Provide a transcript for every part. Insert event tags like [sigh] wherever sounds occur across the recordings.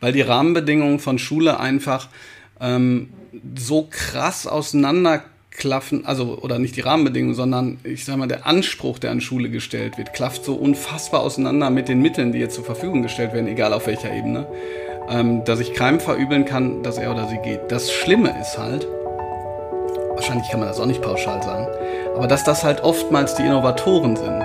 weil die Rahmenbedingungen von Schule einfach ähm, so krass auseinanderklaffen, also oder nicht die Rahmenbedingungen, sondern ich sag mal, der Anspruch, der an Schule gestellt wird, klafft so unfassbar auseinander mit den Mitteln, die jetzt zur Verfügung gestellt werden, egal auf welcher Ebene, ähm, dass ich keinem verübeln kann, dass er oder sie geht. Das Schlimme ist halt, wahrscheinlich kann man das auch nicht pauschal sagen, aber dass das halt oftmals die Innovatoren sind.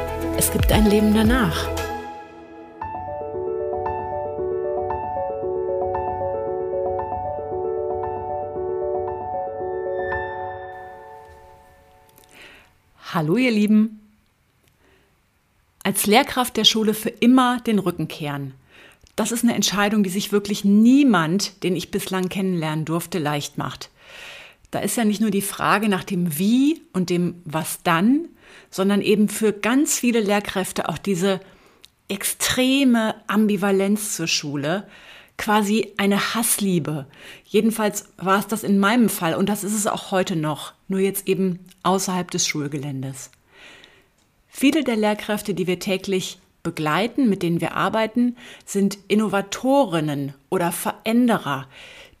es gibt ein Leben danach. Hallo ihr Lieben. Als Lehrkraft der Schule für immer den Rücken kehren. Das ist eine Entscheidung, die sich wirklich niemand, den ich bislang kennenlernen durfte, leicht macht. Da ist ja nicht nur die Frage nach dem Wie und dem Was dann, sondern eben für ganz viele Lehrkräfte auch diese extreme Ambivalenz zur Schule, quasi eine Hassliebe. Jedenfalls war es das in meinem Fall und das ist es auch heute noch, nur jetzt eben außerhalb des Schulgeländes. Viele der Lehrkräfte, die wir täglich begleiten, mit denen wir arbeiten, sind Innovatorinnen oder Veränderer,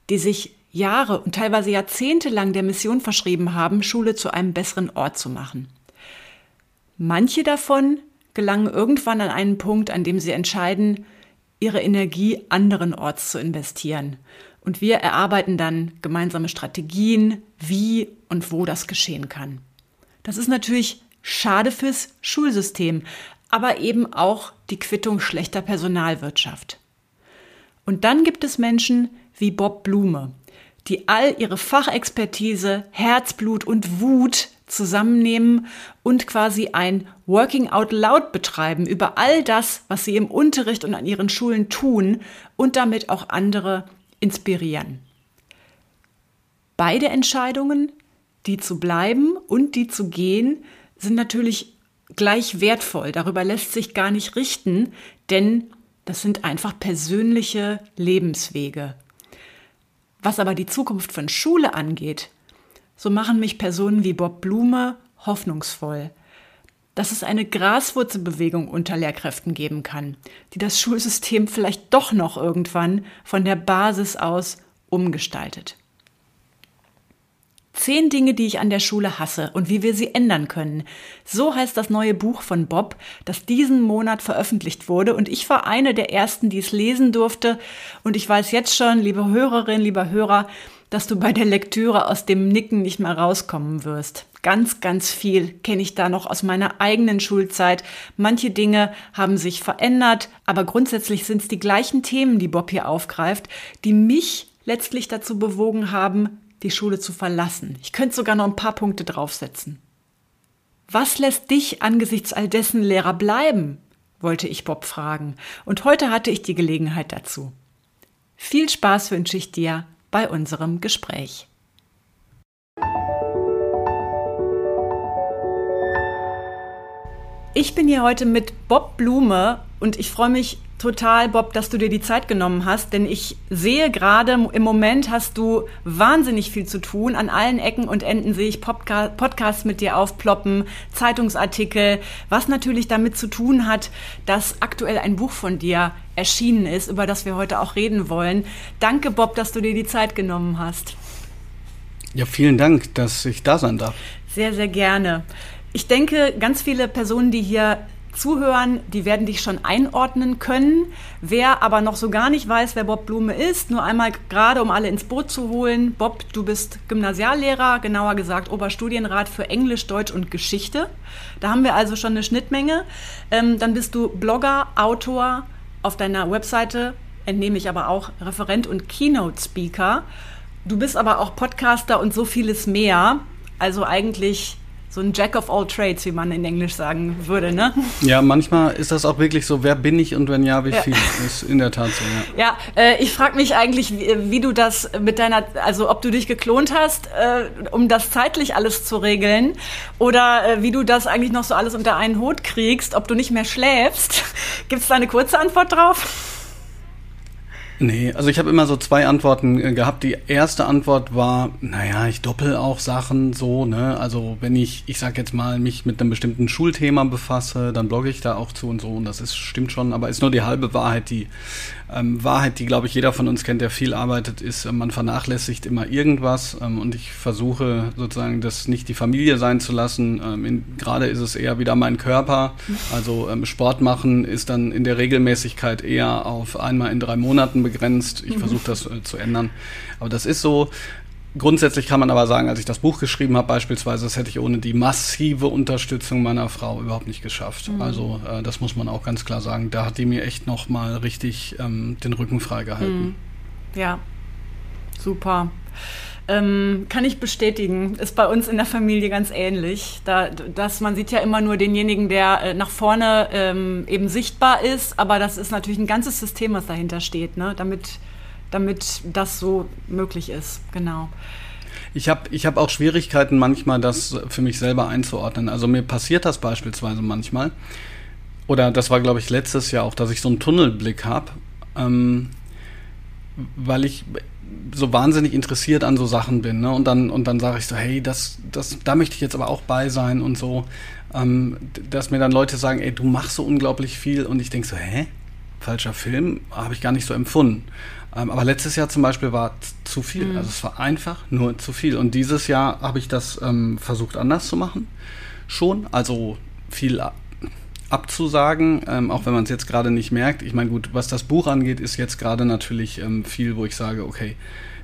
die sich Jahre und teilweise Jahrzehnte lang der Mission verschrieben haben, Schule zu einem besseren Ort zu machen. Manche davon gelangen irgendwann an einen Punkt, an dem sie entscheiden, ihre Energie anderenorts zu investieren. Und wir erarbeiten dann gemeinsame Strategien, wie und wo das geschehen kann. Das ist natürlich schade fürs Schulsystem, aber eben auch die Quittung schlechter Personalwirtschaft. Und dann gibt es Menschen wie Bob Blume, die all ihre Fachexpertise, Herzblut und Wut zusammennehmen und quasi ein Working Out Loud betreiben über all das, was sie im Unterricht und an ihren Schulen tun und damit auch andere inspirieren. Beide Entscheidungen, die zu bleiben und die zu gehen, sind natürlich gleich wertvoll. Darüber lässt sich gar nicht richten, denn das sind einfach persönliche Lebenswege. Was aber die Zukunft von Schule angeht, so machen mich Personen wie Bob Blume hoffnungsvoll, dass es eine Graswurzelbewegung unter Lehrkräften geben kann, die das Schulsystem vielleicht doch noch irgendwann von der Basis aus umgestaltet. Zehn Dinge, die ich an der Schule hasse und wie wir sie ändern können. So heißt das neue Buch von Bob, das diesen Monat veröffentlicht wurde. Und ich war eine der ersten, die es lesen durfte. Und ich weiß jetzt schon, liebe Hörerin, lieber Hörer, dass du bei der Lektüre aus dem Nicken nicht mehr rauskommen wirst. Ganz, ganz viel kenne ich da noch aus meiner eigenen Schulzeit. Manche Dinge haben sich verändert, aber grundsätzlich sind es die gleichen Themen, die Bob hier aufgreift, die mich letztlich dazu bewogen haben, die Schule zu verlassen. Ich könnte sogar noch ein paar Punkte draufsetzen. Was lässt dich angesichts all dessen Lehrer bleiben? wollte ich Bob fragen. Und heute hatte ich die Gelegenheit dazu. Viel Spaß wünsche ich dir bei unserem Gespräch. Ich bin hier heute mit Bob Blume und ich freue mich total, Bob, dass du dir die Zeit genommen hast, denn ich sehe gerade im Moment hast du wahnsinnig viel zu tun. An allen Ecken und Enden sehe ich Podca Podcasts mit dir aufploppen, Zeitungsartikel, was natürlich damit zu tun hat, dass aktuell ein Buch von dir erschienen ist, über das wir heute auch reden wollen. Danke, Bob, dass du dir die Zeit genommen hast. Ja, vielen Dank, dass ich da sein darf. Sehr, sehr gerne. Ich denke, ganz viele Personen, die hier zuhören, die werden dich schon einordnen können. Wer aber noch so gar nicht weiß, wer Bob Blume ist, nur einmal gerade, um alle ins Boot zu holen. Bob, du bist Gymnasiallehrer, genauer gesagt Oberstudienrat für Englisch, Deutsch und Geschichte. Da haben wir also schon eine Schnittmenge. Ähm, dann bist du Blogger, Autor auf deiner Webseite, entnehme ich aber auch Referent und Keynote-Speaker. Du bist aber auch Podcaster und so vieles mehr. Also eigentlich so ein Jack of all trades, wie man in Englisch sagen würde, ne? Ja, manchmal ist das auch wirklich so, wer bin ich und wenn ja, wie viel? Ist in der Tat so, ja. Ja, äh, ich frage mich eigentlich, wie, wie, du das mit deiner, also ob du dich geklont hast, äh, um das zeitlich alles zu regeln oder äh, wie du das eigentlich noch so alles unter einen Hut kriegst, ob du nicht mehr schläfst. [laughs] Gibt es da eine kurze Antwort drauf? Nee, also ich habe immer so zwei Antworten äh, gehabt. Die erste Antwort war, naja, ich doppel auch Sachen so, ne? Also wenn ich, ich sag jetzt mal, mich mit einem bestimmten Schulthema befasse, dann blogge ich da auch zu und so und das ist, stimmt schon, aber ist nur die halbe Wahrheit, die ähm, Wahrheit, die, glaube ich, jeder von uns kennt, der viel arbeitet, ist, äh, man vernachlässigt immer irgendwas ähm, und ich versuche sozusagen das nicht die Familie sein zu lassen. Ähm, Gerade ist es eher wieder mein Körper. Also ähm, Sport machen ist dann in der Regelmäßigkeit eher auf einmal in drei Monaten begrenzt. Ich versuche das äh, zu ändern. Aber das ist so. Grundsätzlich kann man aber sagen, als ich das Buch geschrieben habe, beispielsweise, das hätte ich ohne die massive Unterstützung meiner Frau überhaupt nicht geschafft. Mhm. Also äh, das muss man auch ganz klar sagen. Da hat die mir echt noch mal richtig ähm, den Rücken freigehalten. Mhm. Ja, super. Ähm, kann ich bestätigen, ist bei uns in der Familie ganz ähnlich. Da, dass man sieht ja immer nur denjenigen, der äh, nach vorne ähm, eben sichtbar ist, aber das ist natürlich ein ganzes System, was dahinter steht, ne? damit damit das so möglich ist. Genau. Ich habe ich hab auch Schwierigkeiten manchmal, das für mich selber einzuordnen. Also mir passiert das beispielsweise manchmal. Oder das war, glaube ich, letztes Jahr auch, dass ich so einen Tunnelblick habe, ähm, weil ich so wahnsinnig interessiert an so Sachen bin. Ne? Und dann, und dann sage ich so, hey, das, das, da möchte ich jetzt aber auch bei sein und so. Ähm, dass mir dann Leute sagen, ey, du machst so unglaublich viel. Und ich denke so, hä? Falscher Film? Habe ich gar nicht so empfunden. Ähm, aber letztes Jahr zum Beispiel war zu viel. Mhm. Also es war einfach nur zu viel. Und dieses Jahr habe ich das ähm, versucht anders zu machen. Schon. Also viel abzusagen, ähm, auch wenn man es jetzt gerade nicht merkt. Ich meine, gut, was das Buch angeht, ist jetzt gerade natürlich ähm, viel, wo ich sage, okay,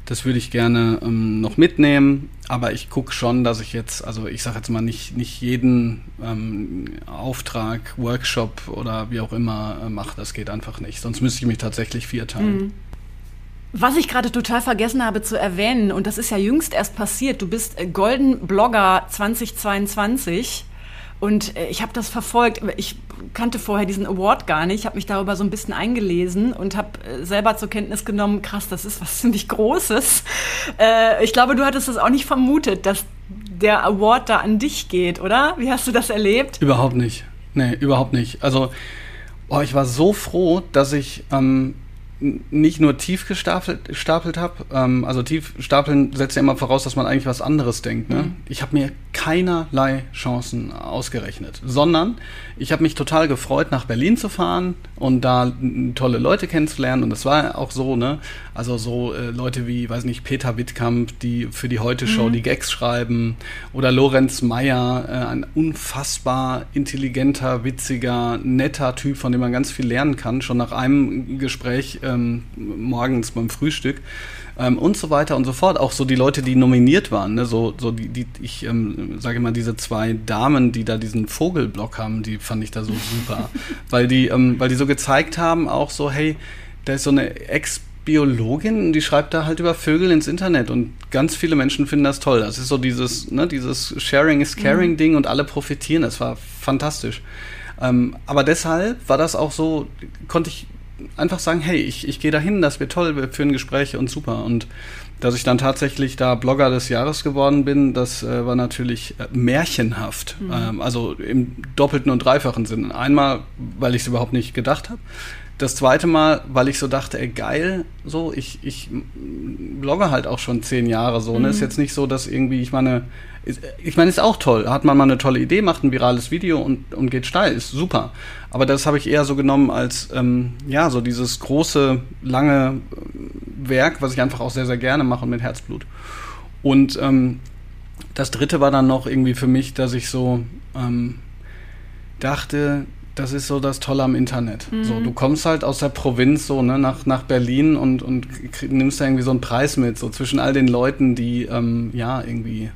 das würde ich gerne ähm, noch mitnehmen, aber ich gucke schon, dass ich jetzt, also ich sage jetzt mal nicht, nicht jeden ähm, Auftrag, Workshop oder wie auch immer äh, mache. Das geht einfach nicht. Sonst müsste ich mich tatsächlich vierteilen. Mhm. Was ich gerade total vergessen habe zu erwähnen, und das ist ja jüngst erst passiert, du bist äh, Golden Blogger 2022 und äh, ich habe das verfolgt. Ich kannte vorher diesen Award gar nicht, habe mich darüber so ein bisschen eingelesen und habe äh, selber zur Kenntnis genommen, krass, das ist was [laughs] ziemlich Großes. Ich glaube, du hattest das auch nicht vermutet, dass der Award da an dich geht, oder? Wie hast du das erlebt? Überhaupt nicht. Nee, überhaupt nicht. Also, oh, ich war so froh, dass ich ähm, nicht nur tief gestapelt, gestapelt habe. Ähm, also tief stapeln setzt ja immer voraus, dass man eigentlich was anderes denkt. Ne? Mhm. Ich habe mir keinerlei Chancen ausgerechnet, sondern ich habe mich total gefreut, nach Berlin zu fahren und da tolle Leute kennenzulernen. Und das war auch so, ne? Also so äh, Leute wie, weiß nicht, Peter Wittkamp, die für die Heute-Show mhm. die Gags schreiben, oder Lorenz Meyer, äh, ein unfassbar intelligenter, witziger, netter Typ, von dem man ganz viel lernen kann, schon nach einem Gespräch ähm, morgens beim Frühstück ähm, und so weiter und so fort. Auch so die Leute, die nominiert waren, ne? so, so die, die ich ähm, sage mal, diese zwei Damen, die da diesen Vogelblock haben, die fand ich da so super. [laughs] weil, die, ähm, weil die so gezeigt haben, auch so, hey, da ist so eine Ex- Biologin, die schreibt da halt über Vögel ins Internet und ganz viele Menschen finden das toll. Das ist so dieses, ne, dieses Sharing is Caring mhm. Ding und alle profitieren. Das war fantastisch. Ähm, aber deshalb war das auch so, konnte ich einfach sagen, hey, ich, ich gehe dahin, das wird toll, wir führen Gespräche und super. Und dass ich dann tatsächlich da Blogger des Jahres geworden bin, das äh, war natürlich äh, märchenhaft. Mhm. Ähm, also im doppelten und dreifachen Sinn. Einmal, weil ich es überhaupt nicht gedacht habe. Das zweite Mal, weil ich so dachte, ey, geil, so, ich, ich blogge halt auch schon zehn Jahre so. Mhm. Ne? Ist jetzt nicht so, dass irgendwie, ich meine, ich meine, ist auch toll. Hat man mal eine tolle Idee, macht ein virales Video und, und geht steil, ist super. Aber das habe ich eher so genommen als, ähm, ja, so dieses große, lange äh, Werk, was ich einfach auch sehr, sehr gerne mache und mit Herzblut. Und ähm, das dritte war dann noch irgendwie für mich, dass ich so ähm, dachte, das ist so das Tolle am Internet. Mhm. So, du kommst halt aus der Provinz so ne, nach, nach Berlin und, und nimmst da irgendwie so einen Preis mit, so zwischen all den Leuten, die ähm, ja irgendwie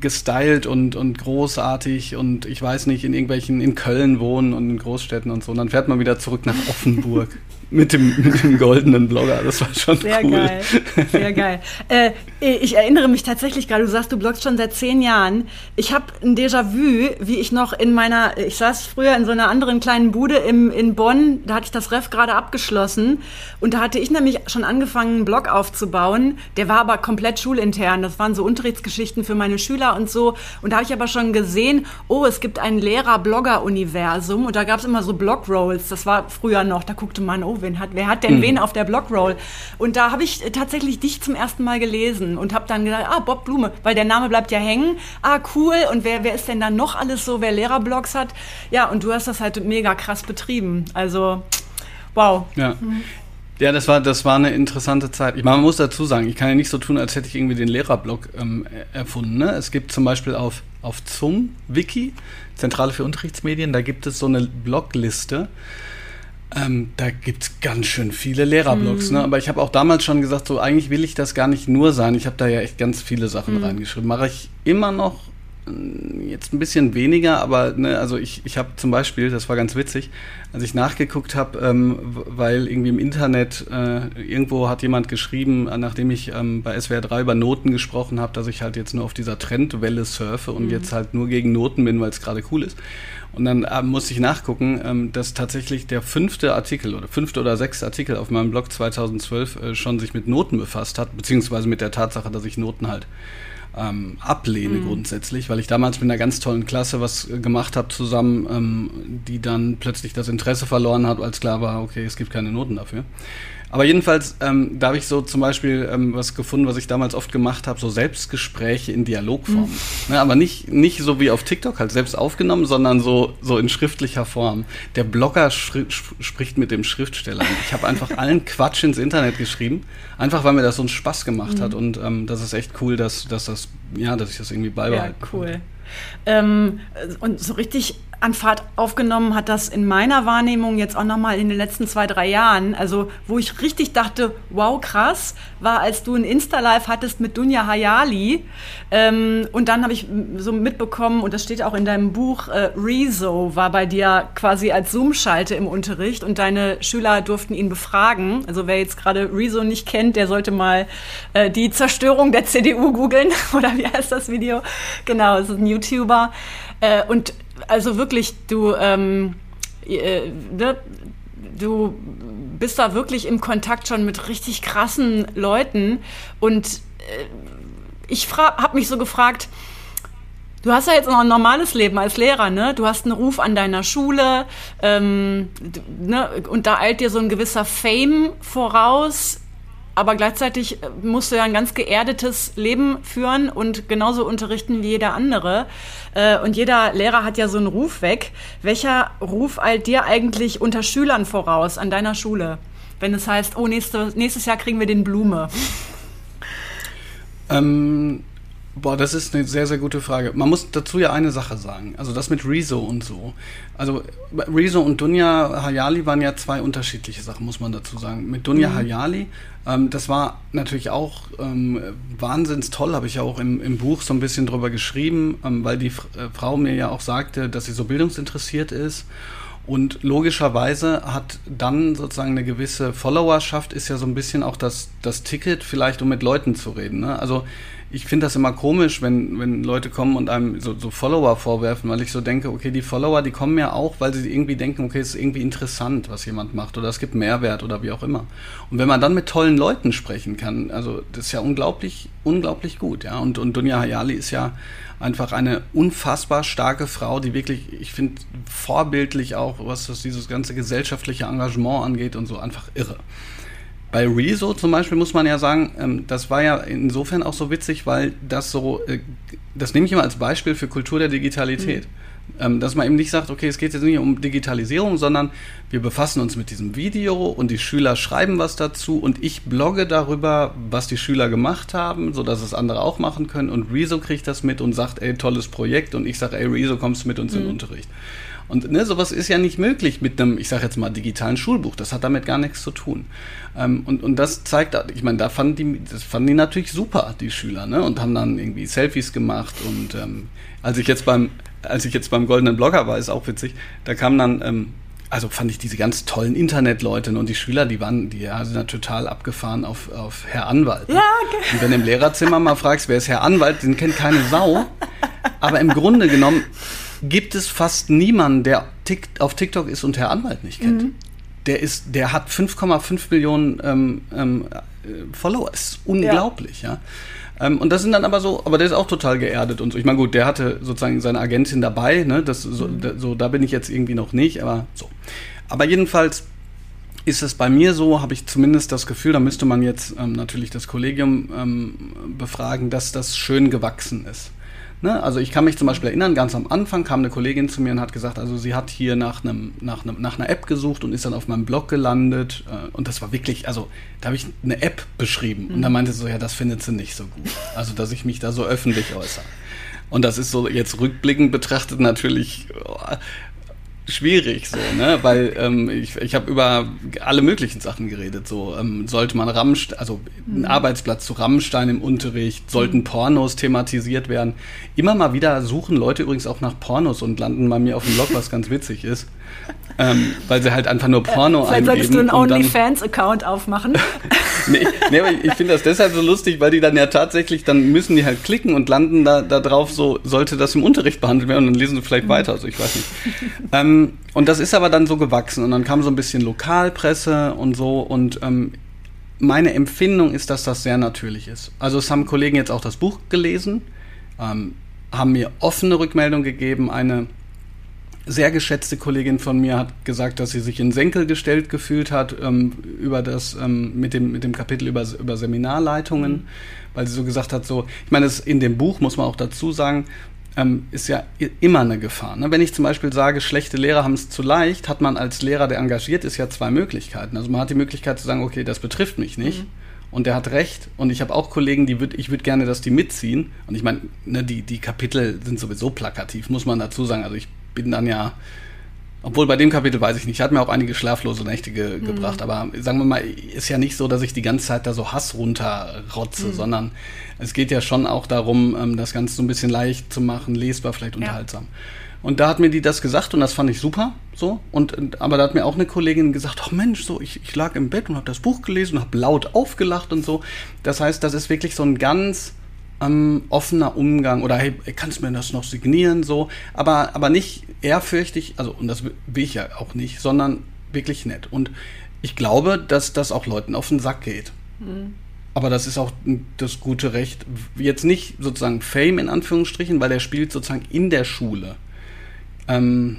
gestylt und, und großartig und ich weiß nicht, in irgendwelchen, in Köln wohnen und in Großstädten und so. Und dann fährt man wieder zurück nach Offenburg. [laughs] mit dem, mit dem goldenen Blogger. Das war schon Sehr cool. geil. Sehr geil. Äh, ich erinnere mich tatsächlich gerade, du sagst, du bloggst schon seit zehn Jahren. Ich habe ein Déjà-vu, wie ich noch in meiner, ich saß früher in so einer anderen kleinen Bude im, in Bonn, da hatte ich das Ref gerade abgeschlossen und da hatte ich nämlich schon angefangen, einen Blog aufzubauen. Der war aber komplett schulintern. Das waren so Unterrichtsgeschichten für meine Schüler und so. Und da habe ich aber schon gesehen, oh, es gibt ein Lehrer-Blogger-Universum und da gab es immer so Blog-Rolls. Das war früher noch, da guckte man, oh, wen hat, wer hat denn mhm. wen auf der Blogroll? Und da habe ich tatsächlich dich zum ersten Mal gelesen und habe dann gedacht, ah, Bob Blume, weil der Name bleibt ja hängen. Ah, cool. Und wer, wer ist denn dann noch alles so, wer Lehrerblogs hat? Ja, und du hast das halt mega krass betrieben. Also, wow. Ja. Mhm. Ja, das war, das war eine interessante Zeit. Ich meine, man muss dazu sagen, ich kann ja nicht so tun, als hätte ich irgendwie den Lehrerblog ähm, erfunden. Ne? Es gibt zum Beispiel auf, auf ZUM Wiki, Zentrale für Unterrichtsmedien, da gibt es so eine Blogliste ähm, da gibt es ganz schön viele Lehrerblogs, mhm. ne? aber ich habe auch damals schon gesagt, so eigentlich will ich das gar nicht nur sein. Ich habe da ja echt ganz viele Sachen mhm. reingeschrieben. Mache ich immer noch äh, jetzt ein bisschen weniger, aber ne, also ich, ich habe zum Beispiel, das war ganz witzig, als ich nachgeguckt habe, ähm, weil irgendwie im Internet äh, irgendwo hat jemand geschrieben, äh, nachdem ich ähm, bei SWR 3 über Noten gesprochen habe, dass ich halt jetzt nur auf dieser Trendwelle surfe und mhm. jetzt halt nur gegen Noten bin, weil es gerade cool ist. Und dann äh, musste ich nachgucken, ähm, dass tatsächlich der fünfte Artikel oder fünfte oder sechste Artikel auf meinem Blog 2012 äh, schon sich mit Noten befasst hat, beziehungsweise mit der Tatsache, dass ich Noten halt ähm, ablehne mhm. grundsätzlich, weil ich damals mit einer ganz tollen Klasse was äh, gemacht habe zusammen, ähm, die dann plötzlich das Interesse verloren hat, als klar war, okay, es gibt keine Noten dafür. Aber jedenfalls, ähm, da habe ich so zum Beispiel ähm, was gefunden, was ich damals oft gemacht habe, so Selbstgespräche in Dialogform. Mhm. Ne, aber nicht, nicht so wie auf TikTok halt selbst aufgenommen, sondern so, so in schriftlicher Form. Der Blogger spricht mit dem Schriftsteller. Ich habe einfach [laughs] allen Quatsch ins Internet geschrieben, einfach weil mir das so einen Spaß gemacht mhm. hat. Und ähm, das ist echt cool, dass, dass das, ja, dass ich das irgendwie beibehalte. Ja, cool. Ähm, und so richtig an Fahrt aufgenommen hat das in meiner Wahrnehmung jetzt auch nochmal in den letzten zwei, drei Jahren. Also, wo ich richtig dachte, wow, krass, war, als du ein Insta-Live hattest mit Dunja Hayali. Ähm, und dann habe ich so mitbekommen, und das steht auch in deinem Buch, äh, Rezo war bei dir quasi als Zoom-Schalte im Unterricht und deine Schüler durften ihn befragen. Also, wer jetzt gerade Rezo nicht kennt, der sollte mal äh, die Zerstörung der CDU googeln. [laughs] Oder wie heißt das Video? Genau, es ist ein YouTuber. Äh, und also wirklich, du, ähm, äh, ne, du bist da wirklich im Kontakt schon mit richtig krassen Leuten. Und äh, ich habe mich so gefragt, Du hast ja jetzt noch ein normales Leben als Lehrer, ne? Du hast einen Ruf an deiner Schule, ähm, ne? und da eilt dir so ein gewisser Fame voraus aber gleichzeitig äh, musst du ja ein ganz geerdetes Leben führen und genauso unterrichten wie jeder andere. Äh, und jeder Lehrer hat ja so einen Ruf weg. Welcher Ruf eilt dir eigentlich unter Schülern voraus an deiner Schule? Wenn es heißt, oh, nächste, nächstes Jahr kriegen wir den Blume. Ähm, Boah, das ist eine sehr, sehr gute Frage. Man muss dazu ja eine Sache sagen. Also das mit Rezo und so. Also Rezo und Dunja Hayali waren ja zwei unterschiedliche Sachen, muss man dazu sagen. Mit Dunja mhm. Hayali, ähm, das war natürlich auch ähm, wahnsinns toll, habe ich ja auch im, im Buch so ein bisschen drüber geschrieben, ähm, weil die F äh, Frau mir ja auch sagte, dass sie so bildungsinteressiert ist. Und logischerweise hat dann sozusagen eine gewisse Followerschaft, ist ja so ein bisschen auch das, das Ticket, vielleicht um mit Leuten zu reden. Ne? Also ich finde das immer komisch, wenn, wenn Leute kommen und einem so, so Follower vorwerfen, weil ich so denke, okay, die Follower, die kommen ja auch, weil sie irgendwie denken, okay, es ist irgendwie interessant, was jemand macht oder es gibt Mehrwert oder wie auch immer. Und wenn man dann mit tollen Leuten sprechen kann, also das ist ja unglaublich, unglaublich gut, ja. Und, und Dunja Hayali ist ja einfach eine unfassbar starke Frau, die wirklich, ich finde, vorbildlich auch, was das dieses ganze gesellschaftliche Engagement angeht und so, einfach irre. Bei Rezo zum Beispiel muss man ja sagen, ähm, das war ja insofern auch so witzig, weil das so, äh, das nehme ich immer als Beispiel für Kultur der Digitalität. Mhm. Ähm, dass man eben nicht sagt, okay, es geht jetzt nicht um Digitalisierung, sondern wir befassen uns mit diesem Video und die Schüler schreiben was dazu und ich blogge darüber, was die Schüler gemacht haben, sodass es andere auch machen können und Rezo kriegt das mit und sagt, ey, tolles Projekt und ich sage, ey, Rezo, kommst du mit uns mhm. in den Unterricht. Und ne, sowas ist ja nicht möglich mit einem, ich sage jetzt mal, digitalen Schulbuch. Das hat damit gar nichts zu tun. Ähm, und, und das zeigt, ich meine, da fanden die, das fanden die natürlich super, die Schüler, ne? Und haben dann irgendwie Selfies gemacht. Und ähm, als ich jetzt beim, als ich jetzt beim Goldenen Blogger war, ist auch witzig, da kam dann, ähm, also fand ich diese ganz tollen Internetleute und die Schüler, die waren, die ja, sind total abgefahren auf, auf Herr Anwalt. Ne? Ja, okay. Und wenn du im Lehrerzimmer mal fragst, wer ist Herr Anwalt, den kennt keine Sau. Aber im Grunde genommen gibt es fast niemanden, der auf TikTok ist und Herr Anwalt nicht kennt. Mhm. Der ist, der hat 5,5 Millionen ähm, ähm, Follower. Das ist unglaublich, ja. ja. Ähm, und das sind dann aber so, aber der ist auch total geerdet und so. Ich meine, gut, der hatte sozusagen seine Agentin dabei, ne? Das, so, mhm. da, so, da bin ich jetzt irgendwie noch nicht, aber so. Aber jedenfalls ist es bei mir so, habe ich zumindest das Gefühl, da müsste man jetzt ähm, natürlich das Kollegium ähm, befragen, dass das schön gewachsen ist. Ne? Also ich kann mich zum Beispiel erinnern, ganz am Anfang kam eine Kollegin zu mir und hat gesagt, also sie hat hier nach, einem, nach, einem, nach einer App gesucht und ist dann auf meinem Blog gelandet. Äh, und das war wirklich, also da habe ich eine App beschrieben. Mhm. Und da meinte sie so, ja, das findet sie nicht so gut. Also, dass ich mich da so öffentlich äußere. Und das ist so jetzt rückblickend betrachtet natürlich oh, schwierig so, ne? Weil ähm, ich, ich habe über alle möglichen Sachen geredet. So ähm, sollte man Rammstein, also ein mhm. Arbeitsplatz zu Rammstein im Unterricht, sollten mhm. Pornos thematisiert werden. Immer mal wieder suchen Leute übrigens auch nach Pornos und landen bei mir auf dem Blog, was ganz witzig ist. Ähm, weil sie halt einfach nur Porno äh, Vielleicht solltest du einen OnlyFans-Account aufmachen. [laughs] nee, nee, aber ich finde das deshalb so lustig, weil die dann ja tatsächlich, dann müssen die halt klicken und landen da, da drauf, so sollte das im Unterricht behandelt werden und dann lesen sie vielleicht weiter, also ich weiß nicht. ähm, und das ist aber dann so gewachsen und dann kam so ein bisschen Lokalpresse und so und ähm, meine Empfindung ist, dass das sehr natürlich ist. Also es haben Kollegen jetzt auch das Buch gelesen, ähm, haben mir offene Rückmeldung gegeben, eine sehr geschätzte Kollegin von mir hat gesagt, dass sie sich in Senkel gestellt gefühlt hat ähm, über das ähm, mit dem mit dem Kapitel über über Seminarleitungen, mhm. weil sie so gesagt hat, so ich meine, es in dem Buch muss man auch dazu sagen, ähm, ist ja immer eine Gefahr. Ne? Wenn ich zum Beispiel sage, schlechte Lehrer haben es zu leicht, hat man als Lehrer, der engagiert ist, ja zwei Möglichkeiten. Also man hat die Möglichkeit zu sagen, okay, das betrifft mich nicht. Mhm. Und der hat recht. Und ich habe auch Kollegen, die würd, ich würde gerne, dass die mitziehen. Und ich meine, ne, die, die Kapitel sind sowieso plakativ, muss man dazu sagen. Also ich bin dann ja, obwohl bei dem Kapitel weiß ich nicht, hat mir auch einige schlaflose Nächte ge mhm. gebracht, aber sagen wir mal, ist ja nicht so, dass ich die ganze Zeit da so Hass runterrotze, mhm. sondern es geht ja schon auch darum, ähm, das Ganze so ein bisschen leicht zu machen, lesbar, vielleicht ja. unterhaltsam. Und da hat mir die das gesagt und das fand ich super. So. Und, aber da hat mir auch eine Kollegin gesagt, ach Mensch, so, ich, ich lag im Bett und habe das Buch gelesen und habe laut aufgelacht und so. Das heißt, das ist wirklich so ein ganz ähm, offener Umgang oder hey, kannst du mir das noch signieren so, aber aber nicht ehrfürchtig, also und das will ich ja auch nicht, sondern wirklich nett und ich glaube, dass das auch Leuten auf den Sack geht. Mhm. Aber das ist auch das gute Recht. Jetzt nicht sozusagen Fame in Anführungsstrichen, weil er spielt sozusagen in der Schule. Ähm,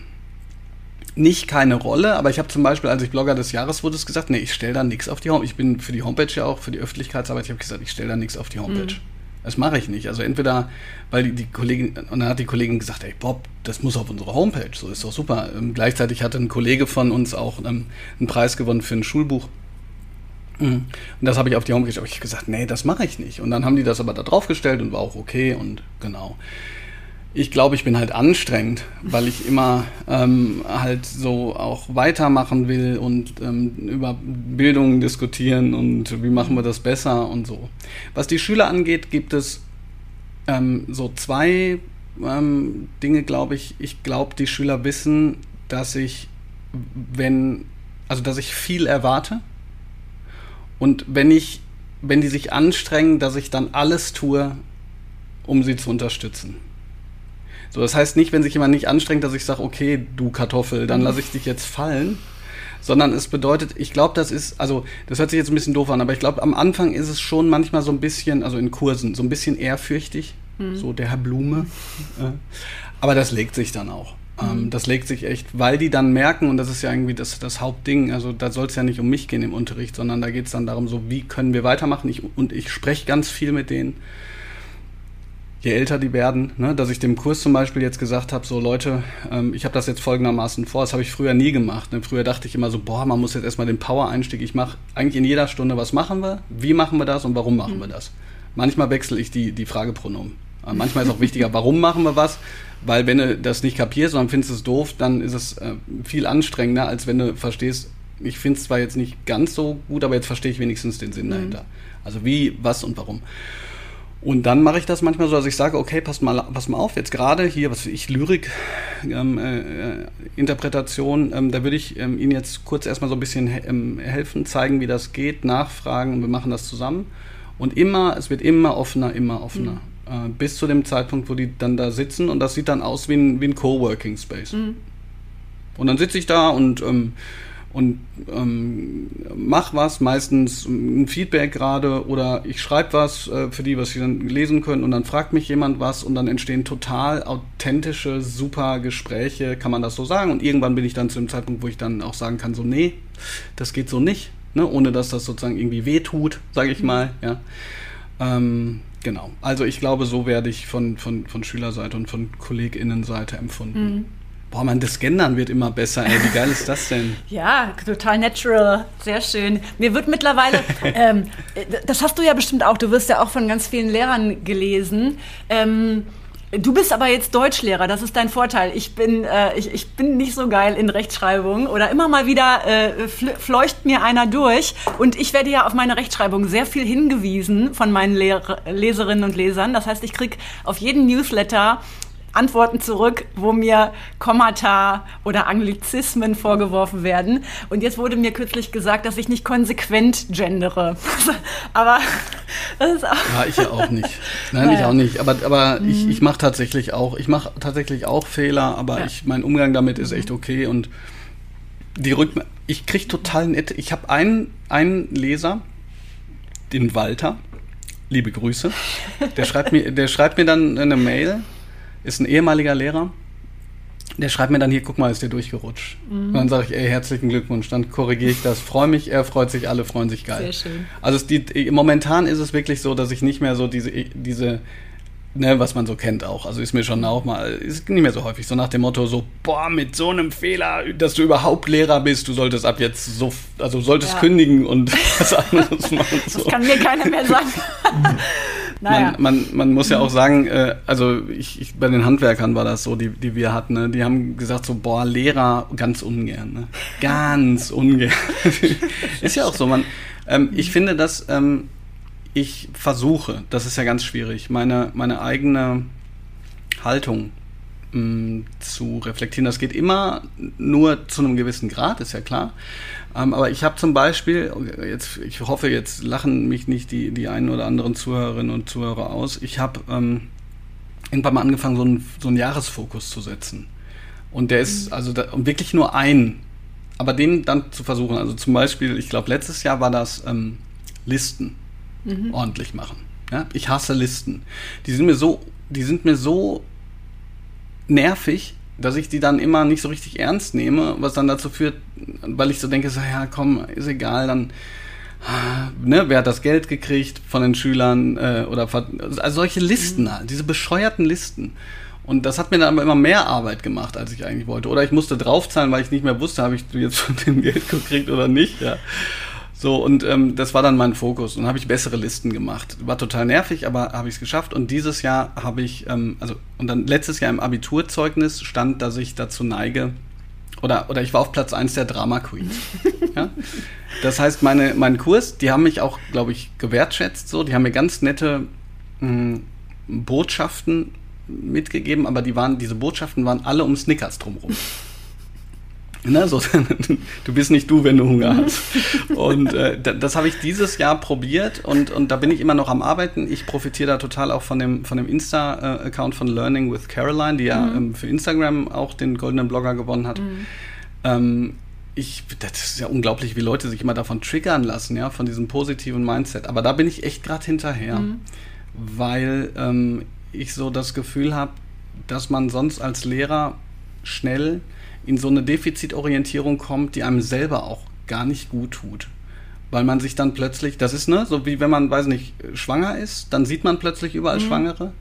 nicht keine Rolle, aber ich habe zum Beispiel, als ich Blogger des Jahres wurde, es gesagt, nee, ich stelle da nichts auf die Homepage. Ich bin für die Homepage ja auch, für die Öffentlichkeitsarbeit, ich habe gesagt, ich stelle da nichts auf die Homepage. Mhm. Das mache ich nicht. Also entweder, weil die, die, Kollegin, und dann hat die Kollegin gesagt, ey Bob, das muss auf unsere Homepage, so ist doch super. Ähm, gleichzeitig hatte ein Kollege von uns auch ähm, einen Preis gewonnen für ein Schulbuch. Mhm. Und das habe ich auf die Homepage, habe ich gesagt, nee, das mache ich nicht. Und dann haben die das aber da draufgestellt und war auch okay und genau ich glaube, ich bin halt anstrengend, weil ich immer ähm, halt so auch weitermachen will und ähm, über Bildung diskutieren und wie machen wir das besser und so. Was die Schüler angeht, gibt es ähm, so zwei ähm, Dinge, glaube ich. Ich glaube, die Schüler wissen, dass ich, wenn, also dass ich viel erwarte und wenn ich, wenn die sich anstrengen, dass ich dann alles tue, um sie zu unterstützen. So, das heißt nicht, wenn sich jemand nicht anstrengt, dass ich sage, okay, du Kartoffel, dann lasse ich dich jetzt fallen. Sondern es bedeutet, ich glaube, das ist, also das hört sich jetzt ein bisschen doof an, aber ich glaube, am Anfang ist es schon manchmal so ein bisschen, also in Kursen, so ein bisschen ehrfürchtig, mhm. so der Herr Blume. [laughs] aber das legt sich dann auch. Ähm, mhm. das legt sich echt, weil die dann merken, und das ist ja irgendwie das, das Hauptding, also da soll es ja nicht um mich gehen im Unterricht, sondern da geht es dann darum, so wie können wir weitermachen. Ich, und ich spreche ganz viel mit denen je älter die werden, ne, dass ich dem Kurs zum Beispiel jetzt gesagt habe, so Leute, ähm, ich habe das jetzt folgendermaßen vor, das habe ich früher nie gemacht. Ne? Früher dachte ich immer so, boah, man muss jetzt erstmal den Power-Einstieg, ich mache eigentlich in jeder Stunde, was machen wir, wie machen wir das und warum machen mhm. wir das. Manchmal wechsle ich die, die Fragepronomen. Äh, manchmal ist auch wichtiger, warum machen wir was, Weil wenn du das nicht kapierst, sondern findest es doof, dann ist es äh, viel anstrengender, als wenn du verstehst, ich finde es zwar jetzt nicht ganz so gut, aber jetzt verstehe ich wenigstens den Sinn mhm. dahinter. Also wie, was und warum. Und dann mache ich das manchmal so, dass ich sage, okay, pass mal, pass mal auf, jetzt gerade hier, was ich, Lyrik, ähm, äh, Interpretation, ähm, da würde ich ähm, Ihnen jetzt kurz erstmal so ein bisschen ähm, helfen, zeigen, wie das geht, nachfragen und wir machen das zusammen. Und immer, es wird immer offener, immer offener. Mhm. Äh, bis zu dem Zeitpunkt, wo die dann da sitzen und das sieht dann aus wie ein, wie ein Coworking Space. Mhm. Und dann sitze ich da und ähm, und ähm, mach was, meistens ein Feedback gerade oder ich schreibe was äh, für die, was sie dann lesen können und dann fragt mich jemand was und dann entstehen total authentische, super Gespräche, kann man das so sagen und irgendwann bin ich dann zu dem Zeitpunkt, wo ich dann auch sagen kann, so nee, das geht so nicht, ne? ohne dass das sozusagen irgendwie wehtut, sage ich mhm. mal, ja. Ähm, genau, also ich glaube, so werde ich von, von, von Schülerseite und von KollegInnenseite empfunden. Mhm. Boah, man, das Gendern wird immer besser, ey. Wie geil ist das denn? [laughs] ja, total natural. Sehr schön. Mir wird mittlerweile, [laughs] ähm, das hast du ja bestimmt auch, du wirst ja auch von ganz vielen Lehrern gelesen. Ähm, Du bist aber jetzt Deutschlehrer, das ist dein Vorteil. Ich bin, äh, ich, ich bin nicht so geil in Rechtschreibung oder immer mal wieder äh, fleucht mir einer durch und ich werde ja auf meine Rechtschreibung sehr viel hingewiesen von meinen Lehr Leserinnen und Lesern. Das heißt, ich krieg auf jeden Newsletter Antworten zurück, wo mir Kommata oder Anglizismen vorgeworfen werden. Und jetzt wurde mir kürzlich gesagt, dass ich nicht konsequent gendere. [laughs] aber das ist auch. Ja, ich ja auch nicht. Nein, naja. ich auch nicht. Aber, aber mhm. ich, ich mache tatsächlich auch, ich mache tatsächlich auch Fehler, aber ja. ich, mein Umgang damit ist echt okay. Und die Rück ich kriege total nett. Ich habe einen, einen Leser, den Walter. Liebe Grüße. Der schreibt mir, der schreibt mir dann eine Mail ist ein ehemaliger Lehrer. Der schreibt mir dann hier, guck mal, ist der durchgerutscht. Mhm. Und dann sage ich, ey, herzlichen Glückwunsch. Dann korrigiere ich das, freue mich, er freut sich, alle freuen sich geil. Sehr schön. Also es, die, momentan ist es wirklich so, dass ich nicht mehr so diese, diese ne, was man so kennt auch. Also ist mir schon auch mal, ist nicht mehr so häufig, so nach dem Motto, so, boah, mit so einem Fehler, dass du überhaupt Lehrer bist, du solltest ab jetzt so, also solltest ja. kündigen und [laughs] was anderes machen. So. Das kann mir keiner mehr sagen. [laughs] naja. man, man, man, muss ja auch sagen, äh, also ich, ich, bei den Handwerkern war das so, die, die wir hatten, ne, die haben gesagt so, boah, Lehrer ganz ungern, ne? ganz [laughs] ungern. ist ja auch so, man, ähm, ich finde, dass ähm, ich versuche, das ist ja ganz schwierig, meine, meine eigene Haltung mh, mm, zu reflektieren. Das geht immer nur zu einem gewissen Grad, ist ja klar. Ähm, aber ich habe zum Beispiel, jetzt, ich hoffe, jetzt lachen mich nicht die, die einen oder anderen Zuhörerinnen und Zuhörer aus. Ich habe ähm, irgendwann mal angefangen, so einen, so einen Jahresfokus zu setzen. Und der ist, mhm. also da, wirklich nur ein, aber den dann zu versuchen. Also zum Beispiel, ich glaube, letztes Jahr war das ähm, Listen mhm. ordentlich machen. Ja? Ich hasse Listen. Die sind mir so, die sind mir so nervig, dass ich die dann immer nicht so richtig ernst nehme, was dann dazu führt, weil ich so denke, so, ja, komm, ist egal, dann, ne, wer hat das Geld gekriegt von den Schülern äh, oder also solche Listen mhm. halt, diese bescheuerten Listen. Und das hat mir dann aber immer mehr Arbeit gemacht, als ich eigentlich wollte. Oder ich musste draufzahlen, weil ich nicht mehr wusste, habe ich jetzt von dem Geld gekriegt oder nicht. Ja. So, und ähm, das war dann mein Fokus. Und habe ich bessere Listen gemacht. War total nervig, aber habe ich es geschafft. Und dieses Jahr habe ich, ähm, also, und dann letztes Jahr im Abiturzeugnis stand, dass ich dazu neige, oder, oder ich war auf Platz 1 der Drama Queen. [laughs] ja? Das heißt, meine, mein Kurs, die haben mich auch, glaube ich, gewertschätzt. So, die haben mir ganz nette mh, hm, Botschaften mitgegeben, aber die waren, diese Botschaften waren alle um Snickers drumherum. Ne, so, [laughs] du bist nicht du, wenn du Hunger hast. Und äh, das habe ich dieses Jahr probiert und, und da bin ich immer noch am Arbeiten. Ich profitiere da total auch von dem, von dem Insta-Account von Learning with Caroline, die ja mhm. ähm, für Instagram auch den goldenen Blogger gewonnen hat. Mhm. Ähm, ich, das ist ja unglaublich, wie Leute sich immer davon triggern lassen, ja, von diesem positiven Mindset. Aber da bin ich echt gerade hinterher, mhm. weil ähm, ich so das Gefühl habe, dass man sonst als Lehrer schnell in so eine Defizitorientierung kommt, die einem selber auch gar nicht gut tut. Weil man sich dann plötzlich, das ist ne, so wie wenn man, weiß nicht, schwanger ist, dann sieht man plötzlich überall mhm. Schwangere.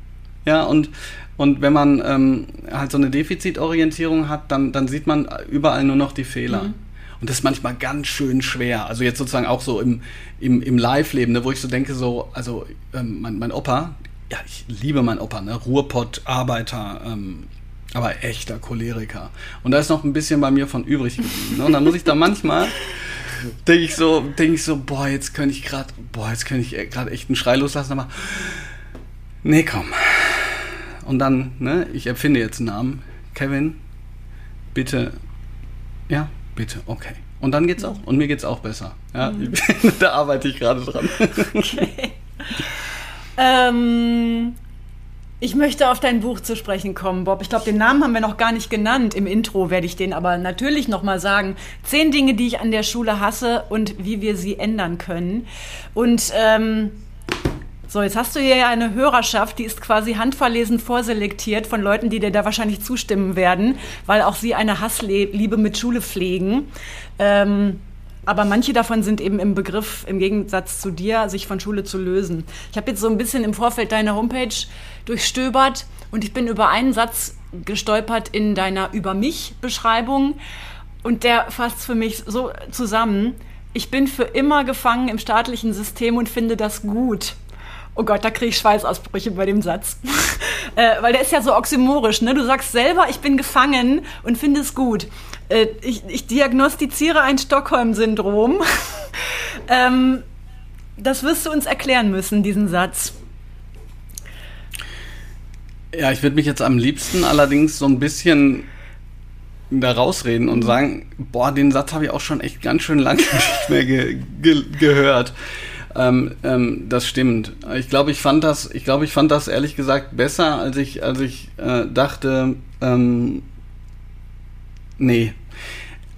Ja, und, und wenn man ähm, halt so eine Defizitorientierung hat, dann, dann sieht man überall nur noch die Fehler. Mhm. Und das ist manchmal ganz schön schwer. Also jetzt sozusagen auch so im, im, im Live-Leben, ne, wo ich so denke, so, also ähm, mein, mein Opa, ja, ich liebe meinen Opa, ne, Ruhrpott, Arbeiter, ähm, aber echter Choleriker. Und da ist noch ein bisschen bei mir von übrig geblieben. Ne? Und dann muss ich da manchmal denke ich so, denke ich so, boah, jetzt könnte ich gerade, boah, jetzt könnte ich gerade echt einen Schrei loslassen, aber nee, komm. Und dann, ne, ich erfinde jetzt einen Namen. Kevin, bitte, ja, bitte, okay. Und dann geht's auch. Und mir geht's auch besser. Ja, mhm. [laughs] da arbeite ich gerade dran. Okay. [laughs] ähm, ich möchte auf dein Buch zu sprechen kommen, Bob. Ich glaube, den Namen haben wir noch gar nicht genannt. Im Intro werde ich den aber natürlich noch mal sagen. Zehn Dinge, die ich an der Schule hasse und wie wir sie ändern können. Und ähm, so, jetzt hast du hier ja eine Hörerschaft, die ist quasi handverlesen vorselektiert von Leuten, die dir da wahrscheinlich zustimmen werden, weil auch sie eine Hassliebe mit Schule pflegen. Ähm, aber manche davon sind eben im Begriff, im Gegensatz zu dir, sich von Schule zu lösen. Ich habe jetzt so ein bisschen im Vorfeld deiner Homepage durchstöbert und ich bin über einen Satz gestolpert in deiner Über mich Beschreibung und der fasst für mich so zusammen. Ich bin für immer gefangen im staatlichen System und finde das gut. Oh Gott, da kriege ich Schweißausbrüche bei dem Satz. [laughs] äh, weil der ist ja so oxymorisch, ne? Du sagst selber, ich bin gefangen und finde es gut. Äh, ich, ich, diagnostiziere ein Stockholm-Syndrom. [laughs] ähm, das wirst du uns erklären müssen, diesen Satz. Ja, ich würde mich jetzt am liebsten allerdings so ein bisschen da rausreden und sagen, boah, den Satz habe ich auch schon echt ganz schön lange [laughs] nicht mehr ge ge gehört. Ähm, ähm, das stimmt. Ich glaube, ich fand das, ich glaube, ich fand das ehrlich gesagt besser, als ich, als ich äh, dachte, ähm, nee.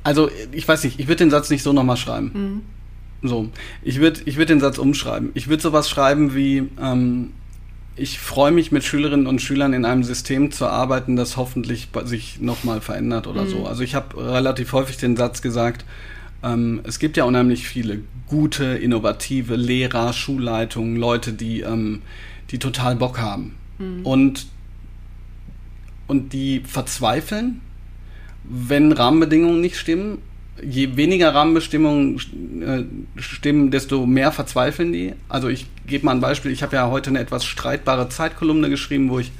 Also, ich weiß nicht, ich würde den Satz nicht so nochmal schreiben. Mhm. So. Ich würde ich würd den Satz umschreiben. Ich würde sowas schreiben wie, ähm, ich freue mich mit Schülerinnen und Schülern in einem System zu arbeiten, das hoffentlich sich nochmal verändert oder mhm. so. Also ich habe relativ häufig den Satz gesagt, ähm, es gibt ja unheimlich viele gute, innovative Lehrer, Schulleitungen, Leute, die, ähm, die total Bock haben. Mhm. Und, und die verzweifeln, wenn Rahmenbedingungen nicht stimmen. Je weniger Rahmenbestimmungen äh, stimmen, desto mehr verzweifeln die. Also ich gebe mal ein Beispiel. Ich habe ja heute eine etwas streitbare Zeitkolumne geschrieben, wo ich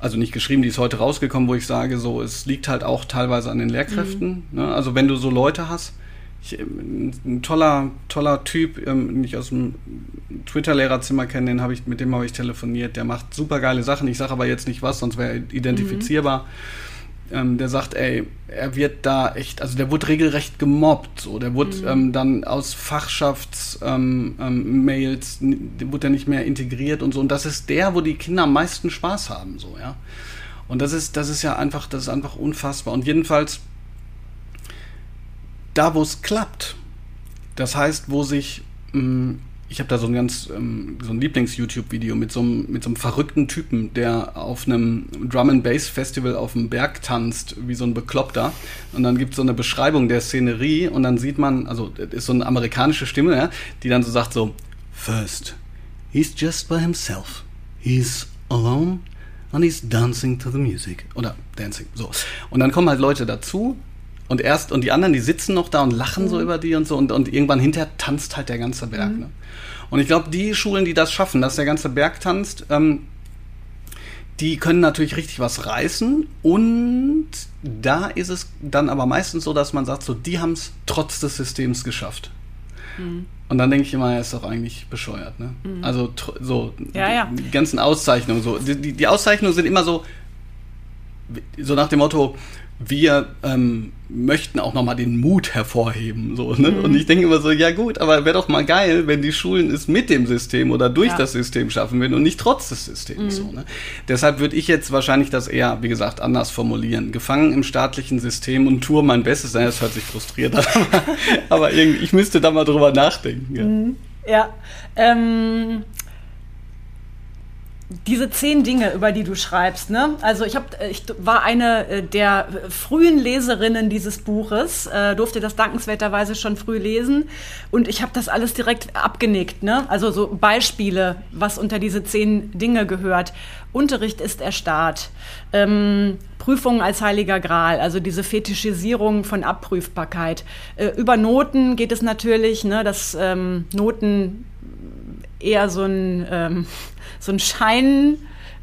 also nicht geschrieben, die ist heute rausgekommen, wo ich sage, so, es liegt halt auch teilweise an den Lehrkräften. Mhm. Ne? Also wenn du so Leute hast, ich, ein toller, toller Typ, ähm, den ich aus dem Twitter-Lehrerzimmer kenne, den hab ich, mit dem habe ich telefoniert. Der macht super geile Sachen. Ich sage aber jetzt nicht was, sonst wäre er identifizierbar. Mhm. Ähm, der sagt, ey, er wird da echt, also der wurde regelrecht gemobbt. So. Der wurde mhm. ähm, dann aus Fachschafts-Mails, ähm, ähm wurde er nicht mehr integriert und so. Und das ist der, wo die Kinder am meisten Spaß haben. So, ja. Und das ist, das ist ja einfach, das ist einfach unfassbar. Und jedenfalls da, wo es klappt, das heißt, wo sich, mm, ich habe da so ein ganz, ähm, so ein Lieblings-YouTube-Video mit so einem, mit so einem verrückten Typen, der auf einem Drum and Bass Festival auf dem Berg tanzt, wie so ein Bekloppter. Und dann gibt es so eine Beschreibung der Szenerie und dann sieht man, also, das ist so eine amerikanische Stimme, ja, die dann so sagt so, First, he's just by himself. He's alone and he's dancing to the music. Oder dancing, so. Und dann kommen halt Leute dazu, und erst, und die anderen, die sitzen noch da und lachen mhm. so über die und so. Und, und irgendwann hinterher tanzt halt der ganze Berg. Mhm. Ne? Und ich glaube, die Schulen, die das schaffen, dass der ganze Berg tanzt, ähm, die können natürlich richtig was reißen. Und da ist es dann aber meistens so, dass man sagt, so, die haben es trotz des Systems geschafft. Mhm. Und dann denke ich immer, er ist doch eigentlich bescheuert. Ne? Mhm. Also so ja, ja. Die, ganzen Auszeichnungen, so die, die, die Auszeichnungen sind immer so so nach dem Motto, wir ähm, möchten auch nochmal den Mut hervorheben. So, ne? Mhm. Und ich denke immer so, ja gut, aber wäre doch mal geil, wenn die Schulen es mit dem System oder durch ja. das System schaffen würden und nicht trotz des Systems. Mhm. So, ne? Deshalb würde ich jetzt wahrscheinlich das eher, wie gesagt, anders formulieren. Gefangen im staatlichen System und tue mein Bestes. Das hört sich frustriert an, [laughs] aber, aber irgendwie, ich müsste da mal drüber nachdenken. Ja. Mhm. Ja, ähm, diese zehn Dinge, über die du schreibst, ne? Also ich, hab, ich war eine äh, der frühen Leserinnen dieses Buches, äh, durfte das dankenswerterweise schon früh lesen und ich habe das alles direkt abgenickt, ne? Also so Beispiele, was unter diese zehn Dinge gehört. Unterricht ist erstarrt. Ähm, Prüfungen als heiliger Gral, also diese Fetischisierung von Abprüfbarkeit. Äh, über Noten geht es natürlich, ne, dass ähm, Noten eher so ein, ähm, [laughs] so ein Schein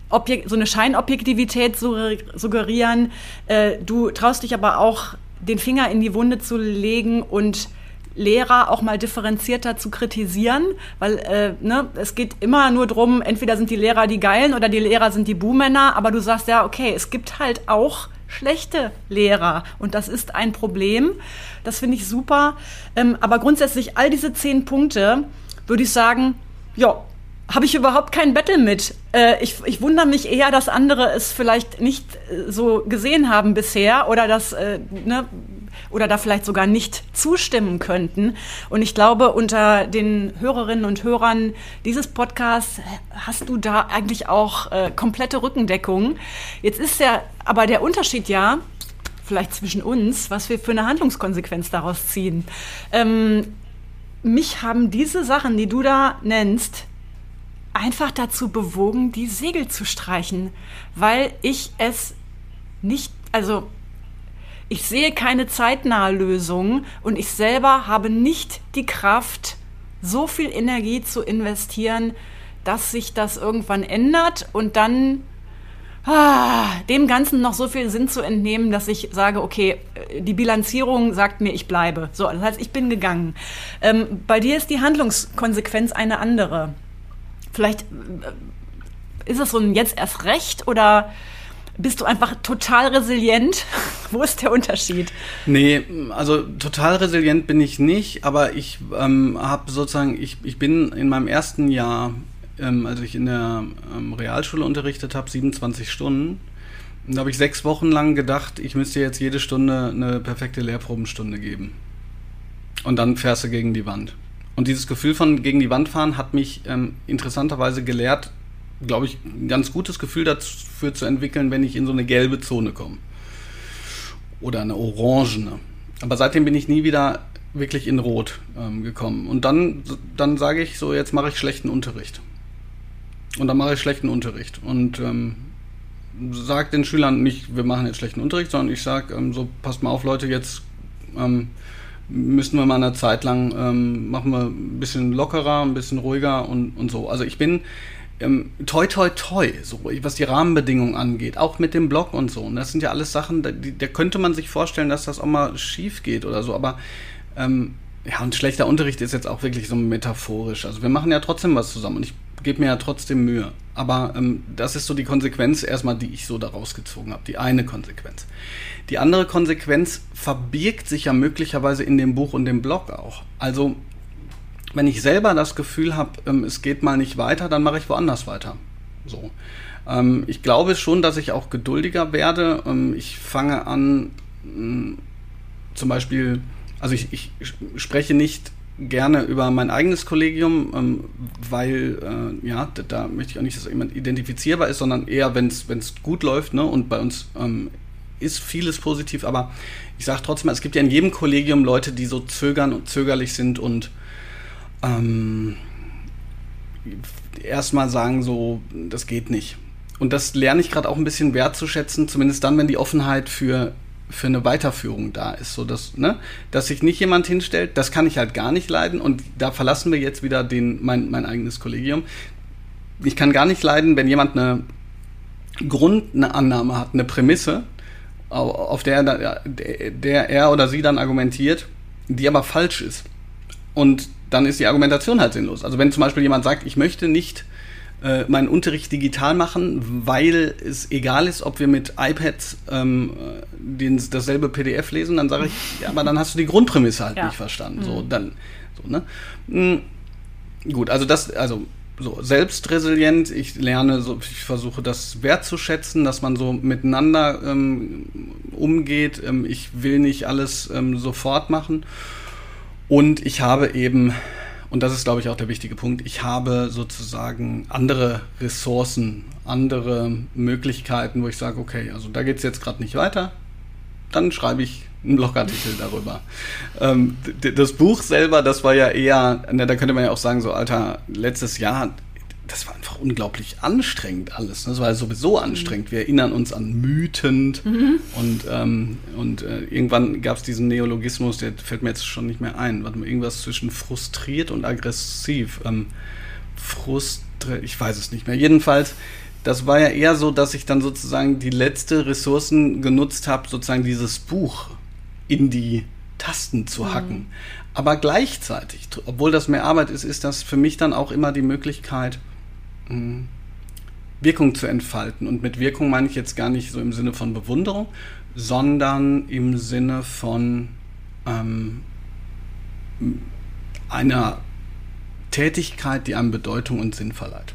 Objek so eine Scheinobjektivität suggerieren. Äh, du traust dich aber auch, den Finger in die Wunde zu legen und Lehrer auch mal differenzierter zu kritisieren, weil äh, ne, es geht immer nur drum, entweder sind die Lehrer die Geilen oder die Lehrer sind die Buhmänner, aber du sagst ja, okay, es gibt halt auch schlechte Lehrer und das ist ein Problem. Das finde ich super. Ähm, aber grundsätzlich all diese zehn Punkte würde ich sagen, ja, habe ich überhaupt kein Battle mit. Äh, ich, ich wundere mich eher, dass andere es vielleicht nicht äh, so gesehen haben bisher oder dass, äh, ne, oder da vielleicht sogar nicht zustimmen könnten. Und ich glaube, unter den Hörerinnen und Hörern dieses Podcasts hast du da eigentlich auch äh, komplette Rückendeckung. Jetzt ist ja aber der Unterschied ja, vielleicht zwischen uns, was wir für eine Handlungskonsequenz daraus ziehen. Ähm, mich haben diese Sachen, die du da nennst, einfach dazu bewogen, die Segel zu streichen, weil ich es nicht, also ich sehe keine zeitnahe Lösung und ich selber habe nicht die Kraft, so viel Energie zu investieren, dass sich das irgendwann ändert und dann ah, dem Ganzen noch so viel Sinn zu entnehmen, dass ich sage, okay, die Bilanzierung sagt mir, ich bleibe. So, das heißt, ich bin gegangen. Ähm, bei dir ist die Handlungskonsequenz eine andere. Vielleicht äh, ist es so ein jetzt erst recht oder bist du einfach total resilient? [laughs] Wo ist der Unterschied? Nee, also total resilient bin ich nicht, aber ich ähm, habe sozusagen, ich, ich bin in meinem ersten Jahr, ähm, als ich in der ähm, Realschule unterrichtet habe, 27 Stunden. Und da habe ich sechs Wochen lang gedacht, ich müsste jetzt jede Stunde eine perfekte Lehrprobenstunde geben. Und dann fährst du gegen die Wand. Und dieses Gefühl von gegen die Wand fahren hat mich ähm, interessanterweise gelehrt, glaube ich, ein ganz gutes Gefühl dafür zu entwickeln, wenn ich in so eine gelbe Zone komme. Oder eine orangene. Aber seitdem bin ich nie wieder wirklich in Rot ähm, gekommen. Und dann, dann sage ich so, jetzt mache ich schlechten Unterricht. Und dann mache ich schlechten Unterricht. Und ähm, sage den Schülern nicht, wir machen jetzt schlechten Unterricht, sondern ich sage, ähm, so, passt mal auf, Leute, jetzt ähm, müssen wir mal eine Zeit lang, ähm, machen wir ein bisschen lockerer, ein bisschen ruhiger und, und so. Also ich bin ähm, toi toi toi, so was die Rahmenbedingungen angeht, auch mit dem Blog und so. Und das sind ja alles Sachen, da, da könnte man sich vorstellen, dass das auch mal schief geht oder so, aber ähm, ja, und schlechter Unterricht ist jetzt auch wirklich so metaphorisch. Also wir machen ja trotzdem was zusammen und ich gebe mir ja trotzdem Mühe. Aber ähm, das ist so die Konsequenz erstmal, die ich so daraus gezogen habe. Die eine Konsequenz. Die andere Konsequenz verbirgt sich ja möglicherweise in dem Buch und dem Blog auch. Also wenn ich selber das Gefühl habe, ähm, es geht mal nicht weiter, dann mache ich woanders weiter. So. Ähm, ich glaube schon, dass ich auch geduldiger werde. Ähm, ich fange an, mh, zum Beispiel, also ich, ich spreche nicht gerne über mein eigenes Kollegium, ähm, weil, äh, ja, da, da, möchte ich auch nicht, dass jemand identifizierbar ist, sondern eher, wenn es gut läuft, ne, und bei uns ähm, ist vieles positiv, aber ich sage trotzdem, es gibt ja in jedem Kollegium Leute, die so zögern und zögerlich sind und ähm, erstmal sagen, so, das geht nicht. Und das lerne ich gerade auch ein bisschen wertzuschätzen, zumindest dann, wenn die Offenheit für, für eine Weiterführung da ist. So dass, ne, dass sich nicht jemand hinstellt, das kann ich halt gar nicht leiden. Und da verlassen wir jetzt wieder den, mein, mein eigenes Kollegium. Ich kann gar nicht leiden, wenn jemand eine Grund, eine Annahme hat, eine Prämisse, auf der, der er oder sie dann argumentiert, die aber falsch ist. Und dann ist die Argumentation halt sinnlos. Also wenn zum Beispiel jemand sagt, ich möchte nicht äh, meinen Unterricht digital machen, weil es egal ist, ob wir mit iPads ähm, den, dasselbe PDF lesen, dann sage ich, [laughs] ja, aber dann hast du die Grundprämisse halt ja. nicht verstanden. Mhm. So, dann, so, ne? Mhm. Gut, also das, also so selbstresilient, ich lerne, so, ich versuche das wertzuschätzen, dass man so miteinander ähm, umgeht. Ähm, ich will nicht alles ähm, sofort machen. Und ich habe eben, und das ist, glaube ich, auch der wichtige Punkt, ich habe sozusagen andere Ressourcen, andere Möglichkeiten, wo ich sage, okay, also da geht es jetzt gerade nicht weiter, dann schreibe ich einen Blogartikel darüber. Ähm, das Buch selber, das war ja eher, da könnte man ja auch sagen, so, Alter, letztes Jahr das war einfach unglaublich anstrengend alles. Ne? Das war ja sowieso anstrengend. Wir erinnern uns an Mythen mhm. und, ähm, und äh, irgendwann gab es diesen Neologismus, der fällt mir jetzt schon nicht mehr ein. Warte mal, irgendwas zwischen frustriert und aggressiv. Ähm, frustre, ich weiß es nicht mehr. Jedenfalls, das war ja eher so, dass ich dann sozusagen die letzte Ressourcen genutzt habe, sozusagen dieses Buch in die Tasten zu hacken. Mhm. Aber gleichzeitig, obwohl das mehr Arbeit ist, ist das für mich dann auch immer die Möglichkeit, Wirkung zu entfalten. Und mit Wirkung meine ich jetzt gar nicht so im Sinne von Bewunderung, sondern im Sinne von ähm, einer Tätigkeit, die einem Bedeutung und Sinn verleiht.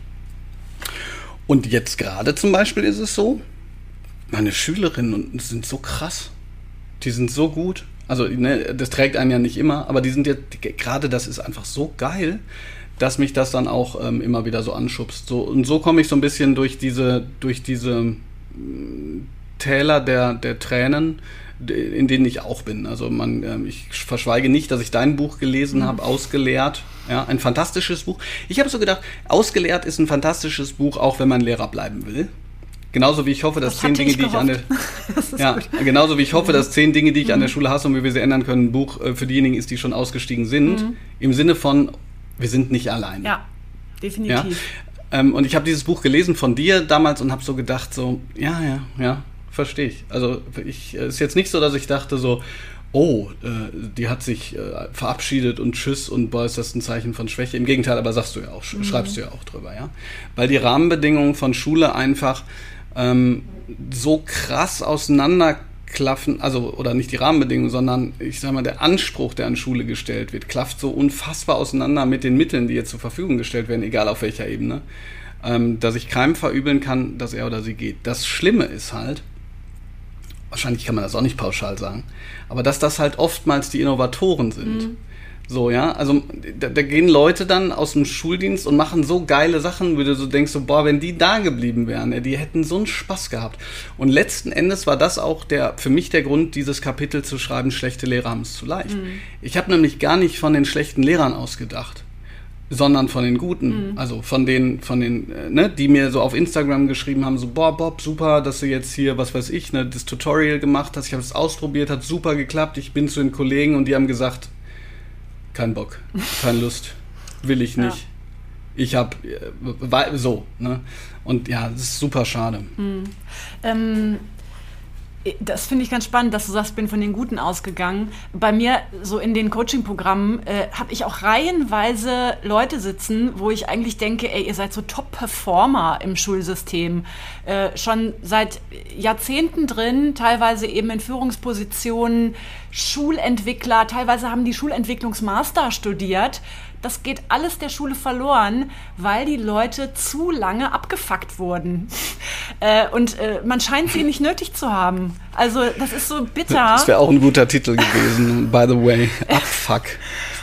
Und jetzt gerade zum Beispiel ist es so, meine Schülerinnen sind so krass. Die sind so gut. Also, ne, das trägt einen ja nicht immer, aber die sind jetzt, gerade das ist einfach so geil, dass mich das dann auch ähm, immer wieder so anschubst. So, und so komme ich so ein bisschen durch diese, durch diese mm, Täler der, der Tränen, in denen ich auch bin. Also man, ähm, ich verschweige nicht, dass ich dein Buch gelesen mhm. habe, ausgeleert. Ja, ein fantastisches Buch. Ich habe so gedacht, ausgeleert ist ein fantastisches Buch, auch wenn man Lehrer bleiben will. Genauso wie ich hoffe, dass das zehn Dinge, die ich an der [laughs] ja, genauso wie ich hoffe, dass zehn Dinge, die ich mhm. an der mhm. Schule hasse und wie wir sie ändern können, ein Buch äh, für diejenigen ist, die schon ausgestiegen sind. Mhm. Im Sinne von, wir sind nicht allein. Ja, definitiv. Ja? Ähm, und ich habe dieses Buch gelesen von dir damals und habe so gedacht, so, ja, ja, ja, verstehe ich. Also ich es ist jetzt nicht so, dass ich dachte so, oh, äh, die hat sich äh, verabschiedet und tschüss und boah, ist das ein Zeichen von Schwäche. Im Gegenteil, aber sagst du ja auch, mhm. schreibst du ja auch drüber, ja. Weil die Rahmenbedingungen von Schule einfach ähm, so krass auseinanderklaffen, also oder nicht die Rahmenbedingungen, sondern ich sag mal, der Anspruch, der an Schule gestellt wird, klafft so unfassbar auseinander mit den Mitteln, die jetzt zur Verfügung gestellt werden, egal auf welcher Ebene, ähm, dass ich keinem verübeln kann, dass er oder sie geht. Das Schlimme ist halt, wahrscheinlich kann man das auch nicht pauschal sagen, aber dass das halt oftmals die Innovatoren sind. Mhm so, ja, also da, da, gehen Leute dann aus dem Schuldienst und machen so geile Sachen, wo du so denkst, so, boah, wenn die da geblieben wären, ja, die hätten so einen Spaß gehabt. Und letzten Endes war das auch der, für mich der Grund, dieses Kapitel zu schreiben, schlechte Lehrer haben es zu leicht. Mhm. Ich habe nämlich gar nicht von den schlechten Lehrern ausgedacht, sondern von den guten. Mhm. Also von den, von den, äh, ne, die mir so auf Instagram geschrieben haben, so, boah, Bob, super, dass du jetzt hier, was weiß ich, ne, das Tutorial gemacht hast, ich habe es ausprobiert, hat super geklappt, ich bin zu den Kollegen und die haben gesagt, kein Bock, keine Lust, will ich nicht. Ja. Ich habe äh, so, ne? Und ja, das ist super schade. Hm. Ähm, das finde ich ganz spannend, dass du sagst, bin von den Guten ausgegangen. Bei mir, so in den Coaching-Programmen, äh, habe ich auch reihenweise Leute sitzen, wo ich eigentlich denke, ey, ihr seid so Top-Performer im Schulsystem. Äh, schon seit Jahrzehnten drin, teilweise eben in Führungspositionen, Schulentwickler, teilweise haben die Schulentwicklungsmaster studiert das geht alles der Schule verloren, weil die Leute zu lange abgefuckt wurden. [laughs] Äh, und äh, man scheint sie nicht nötig zu haben. Also das ist so bitter. Das wäre auch ein guter Titel gewesen, [laughs] by the way. Abfuck.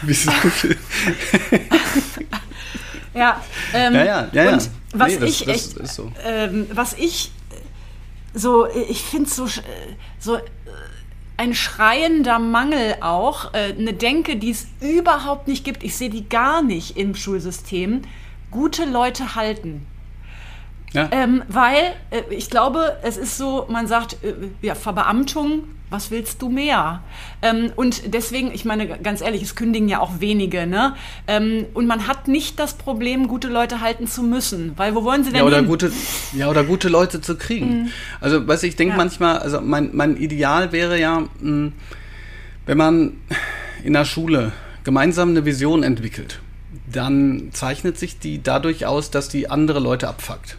Wieso? [laughs] ja, ähm, ja, ja, ja, ja. Und was nee, das, ich echt, so. ähm, was ich so, ich finde so, so ein schreiender Mangel auch, äh, eine Denke, die es überhaupt nicht gibt. Ich sehe die gar nicht im Schulsystem. Gute Leute halten. Ja. Ähm, weil äh, ich glaube, es ist so, man sagt, äh, ja, Verbeamtung was willst du mehr? Ähm, und deswegen, ich meine, ganz ehrlich, es kündigen ja auch wenige, ne? Ähm, und man hat nicht das Problem, gute Leute halten zu müssen, weil wo wollen sie denn ja, oder hin? Gute, ja, oder gute Leute zu kriegen. Mhm. Also, du, ich denke ja. manchmal, also mein, mein Ideal wäre ja, mh, hm, wenn man in der Schule gemeinsam eine Vision entwickelt, dann zeichnet sich die dadurch aus, dass die andere Leute abfuckt.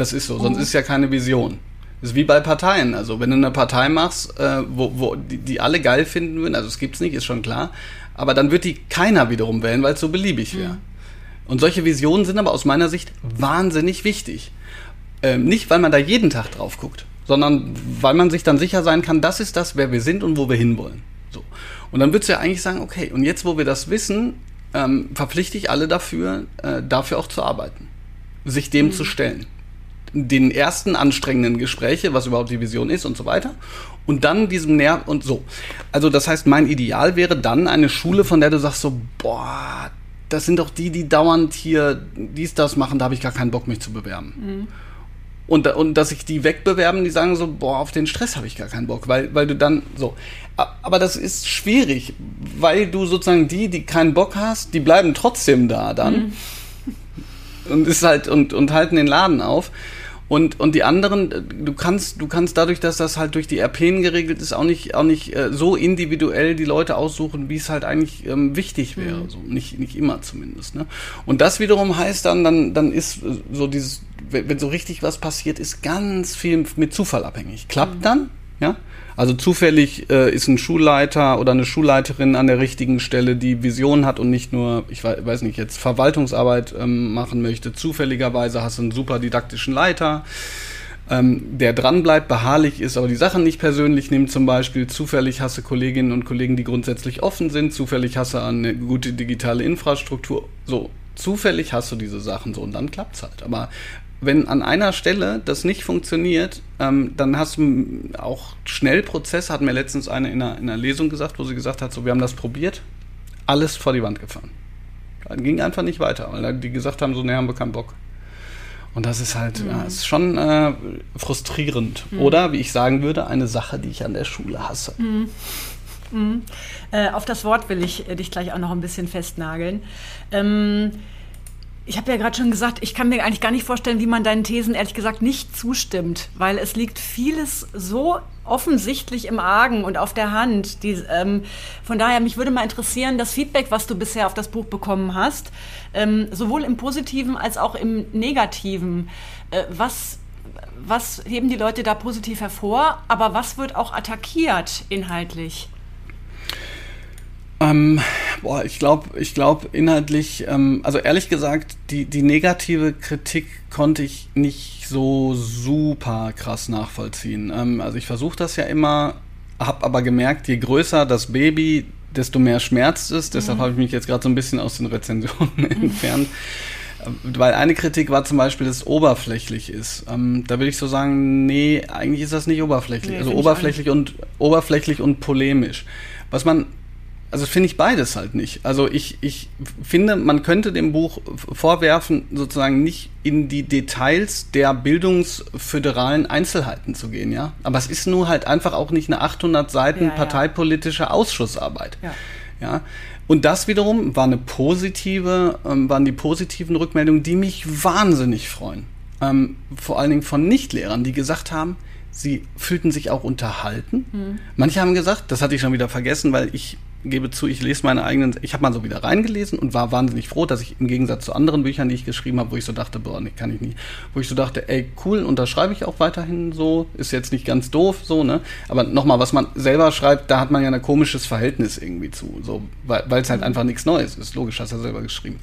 Das ist so, sonst oh. ist ja keine Vision. Das ist wie bei Parteien. Also wenn du eine Partei machst, äh, wo, wo die, die alle geil finden würden, also es gibt's nicht, ist schon klar, aber dann wird die keiner wiederum wählen, weil es so beliebig wäre. Mhm. Und solche Visionen sind aber aus meiner Sicht wahnsinnig wichtig. Ähm, nicht, weil man da jeden Tag drauf guckt, sondern weil man sich dann sicher sein kann, das ist das, wer wir sind und wo wir hinwollen. So. Und dann würdest du ja eigentlich sagen, okay, und jetzt, wo wir das wissen, ähm, verpflichte ich alle dafür, äh, dafür auch zu arbeiten, sich dem mhm. zu stellen den ersten anstrengenden Gespräche, was überhaupt die Vision ist und so weiter. Und dann diesem Nerv und so. Also das heißt, mein Ideal wäre dann eine Schule, von der du sagst so, boah, das sind doch die, die dauernd hier dies, das machen, da habe ich gar keinen Bock, mich zu bewerben. Mhm. Und, und dass sich die wegbewerben, die sagen so, boah, auf den Stress habe ich gar keinen Bock, weil, weil du dann so. Aber das ist schwierig, weil du sozusagen die, die keinen Bock hast, die bleiben trotzdem da dann. Mhm. Und ist halt, und, und halten den Laden auf. Und, und die anderen, äh, du kannst, du kannst dadurch, dass das halt durch die RPen geregelt ist, auch nicht, auch nicht äh, so individuell die Leute aussuchen, wie es halt eigentlich ähm, wichtig wäre. Mhm. So, nicht, nicht immer zumindest. Ne? Und das wiederum heißt dann, dann, dann ist äh, so dieses, wenn, wenn so richtig was passiert, ist ganz viel mit Zufall abhängig. Klappt mhm. dann, ja, also zufällig äh, ist ein Schulleiter oder eine Schulleiterin an der richtigen Stelle, die Vision hat und nicht nur, ich weiß nicht, jetzt Verwaltungsarbeit ähm, machen möchte. Zufälligerweise hast du einen super didaktischen Leiter, ähm, der dranbleibt, beharrlich ist, aber die Sachen nicht persönlich nimmt zum Beispiel. Zufällig hast du Kolleginnen und Kollegen, die grundsätzlich offen sind. Zufällig hast du eine gute digitale Infrastruktur. So, zufällig hast du diese Sachen so und dann klappt's halt. Aber wenn an einer Stelle das nicht funktioniert, ähm, dann hast du auch schnell Prozess, hat mir letztens eine in einer, in einer Lesung gesagt, wo sie gesagt hat, so, wir haben das probiert, alles vor die Wand gefahren. Dann ging einfach nicht weiter, weil die gesagt haben, so, ne, haben wir keinen Bock. Und das ist halt, mhm. ja, ist schon äh, frustrierend. Mhm. Oder, wie ich sagen würde, eine Sache, die ich an der Schule hasse. Mhm. mhm. Äh, auf das Wort will ich äh, dich gleich auch noch ein bisschen festnageln. Ähm, ich habe ja gerade schon gesagt, ich kann mir eigentlich gar nicht vorstellen, wie man deinen Thesen ehrlich gesagt nicht zustimmt, weil es liegt vieles so offensichtlich im Argen und auf der Hand. Die, ähm, von daher, mich würde mal interessieren, das Feedback, was du bisher auf das Buch bekommen hast, ähm, sowohl im Positiven als auch im Negativen. Äh, was, was heben die Leute da positiv hervor, aber was wird auch attackiert inhaltlich? Ähm, boah, ich glaube, ich glaube inhaltlich, ähm, also ehrlich gesagt, die, die negative Kritik konnte ich nicht so super krass nachvollziehen. Ähm, also ich versuche das ja immer, habe aber gemerkt, je größer das Baby, desto mehr schmerzt es. Deshalb mhm. habe ich mich jetzt gerade so ein bisschen aus den Rezensionen [laughs] entfernt. Weil eine Kritik war zum Beispiel, dass es oberflächlich ist. Ähm, da würde ich so sagen, nee, eigentlich ist das nicht oberflächlich. Nee, also oberflächlich und oberflächlich und polemisch. Was man also finde ich beides halt nicht. Also ich, ich finde, man könnte dem Buch vorwerfen, sozusagen nicht in die Details der bildungsföderalen Einzelheiten zu gehen, ja. Aber es ist nur halt einfach auch nicht eine 800 Seiten ja, parteipolitische ja. Ausschussarbeit, ja. ja. Und das wiederum war eine positive, ähm, waren die positiven Rückmeldungen, die mich wahnsinnig freuen. Ähm, vor allen Dingen von Nichtlehrern, die gesagt haben, sie fühlten sich auch unterhalten. Hm. Manche haben gesagt, das hatte ich schon wieder vergessen, weil ich gebe zu, ich lese meine eigenen, ich habe mal so wieder reingelesen und war wahnsinnig froh, dass ich im Gegensatz zu anderen Büchern, die ich geschrieben habe, wo ich so dachte, boah, nee, kann ich nicht, wo ich so dachte, ey, cool, unterschreibe ich auch weiterhin so, ist jetzt nicht ganz doof, so, ne? Aber nochmal, was man selber schreibt, da hat man ja ein komisches Verhältnis irgendwie zu, so, weil es halt einfach nichts Neues ist, logisch, hast du ja selber geschrieben.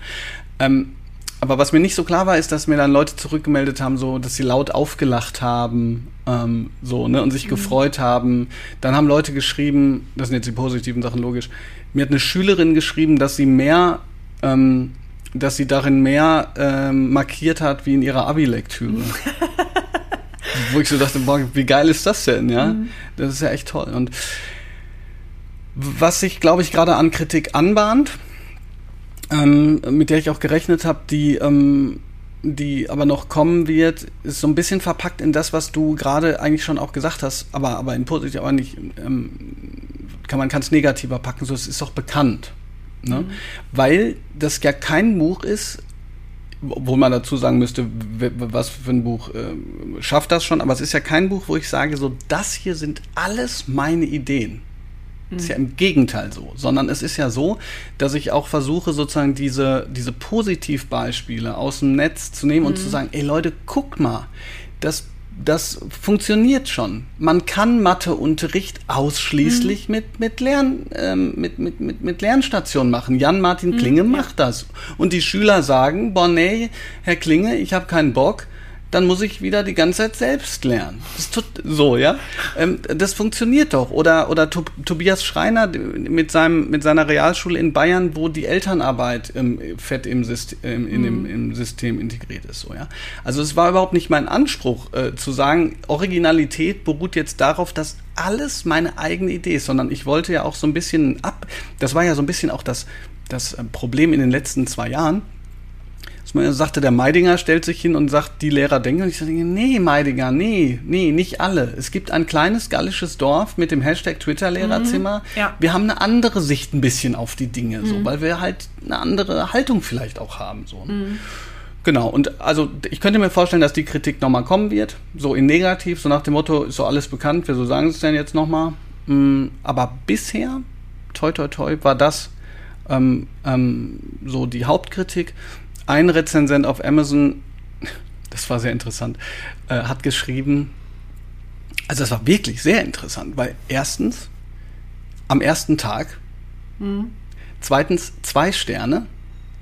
Ähm, aber was mir nicht so klar war, ist, dass mir dann Leute zurückgemeldet haben, so, dass sie laut aufgelacht haben, ähm, so, ne, und sich mhm. gefreut haben. Dann haben Leute geschrieben, das sind jetzt die positiven Sachen logisch. Mir hat eine Schülerin geschrieben, dass sie mehr, ähm, dass sie darin mehr ähm, markiert hat wie in ihrer Abi-Lektüre. [laughs] Wo ich so dachte, boah, wie geil ist das denn, ja? Mhm. Das ist ja echt toll. Und was sich, glaube ich, gerade an Kritik anbahnt, ähm, mit der ich auch gerechnet habe, die, ähm, die aber noch kommen wird, ist so ein bisschen verpackt in das, was du gerade eigentlich schon auch gesagt hast, aber, aber in positiv, aber nicht, ähm, kann man kann es negativer packen, so es ist doch bekannt. Ne? Mhm. Weil das ja kein Buch ist, wo man dazu sagen müsste, was für ein Buch äh, schafft das schon, aber es ist ja kein Buch, wo ich sage, so das hier sind alles meine Ideen. Das ist ja im Gegenteil so, sondern es ist ja so, dass ich auch versuche, sozusagen diese, diese Positivbeispiele aus dem Netz zu nehmen mhm. und zu sagen, ey Leute, guck mal, das, das funktioniert schon. Man kann Matheunterricht ausschließlich mhm. mit, mit, Lern, ähm, mit, mit, mit, mit Lernstationen machen. Jan-Martin mhm, Klinge mhm, macht ja. das. Und die Schüler sagen, boah, nee, Herr Klinge, ich habe keinen Bock dann muss ich wieder die ganze Zeit selbst lernen. Das tut so, ja. Ähm, das funktioniert doch. Oder, oder Tobias Schreiner mit, seinem, mit seiner Realschule in Bayern, wo die Elternarbeit ähm, fett im System, in dem, mhm. im System integriert ist, so, ja. Also es war überhaupt nicht mein Anspruch, äh, zu sagen, Originalität beruht jetzt darauf, dass alles meine eigene Idee ist, sondern ich wollte ja auch so ein bisschen ab, das war ja so ein bisschen auch das, das äh, Problem in den letzten zwei Jahren, man sagte, der Meidinger stellt sich hin und sagt, die Lehrer denken. Und ich sage, nee, Meidinger, nee, nee, nicht alle. Es gibt ein kleines gallisches Dorf mit dem Hashtag Twitter-Lehrerzimmer. Mhm, ja. Wir haben eine andere Sicht ein bisschen auf die Dinge, mhm. so, weil wir halt eine andere Haltung vielleicht auch haben. So. Mhm Genau, und also ich könnte mir vorstellen, dass die Kritik nochmal kommen wird, so in negativ, so nach dem Motto, ist so alles bekannt, wieso sagen sie es denn jetzt nochmal? Mm, aber bisher, toi toi toi, war das ähm, ähm, so die Hauptkritik. Ein Rezensent auf Amazon, das war sehr interessant, äh, hat geschrieben, also das war wirklich sehr interessant, weil erstens, am ersten Tag, mhm. zweitens zwei Sterne,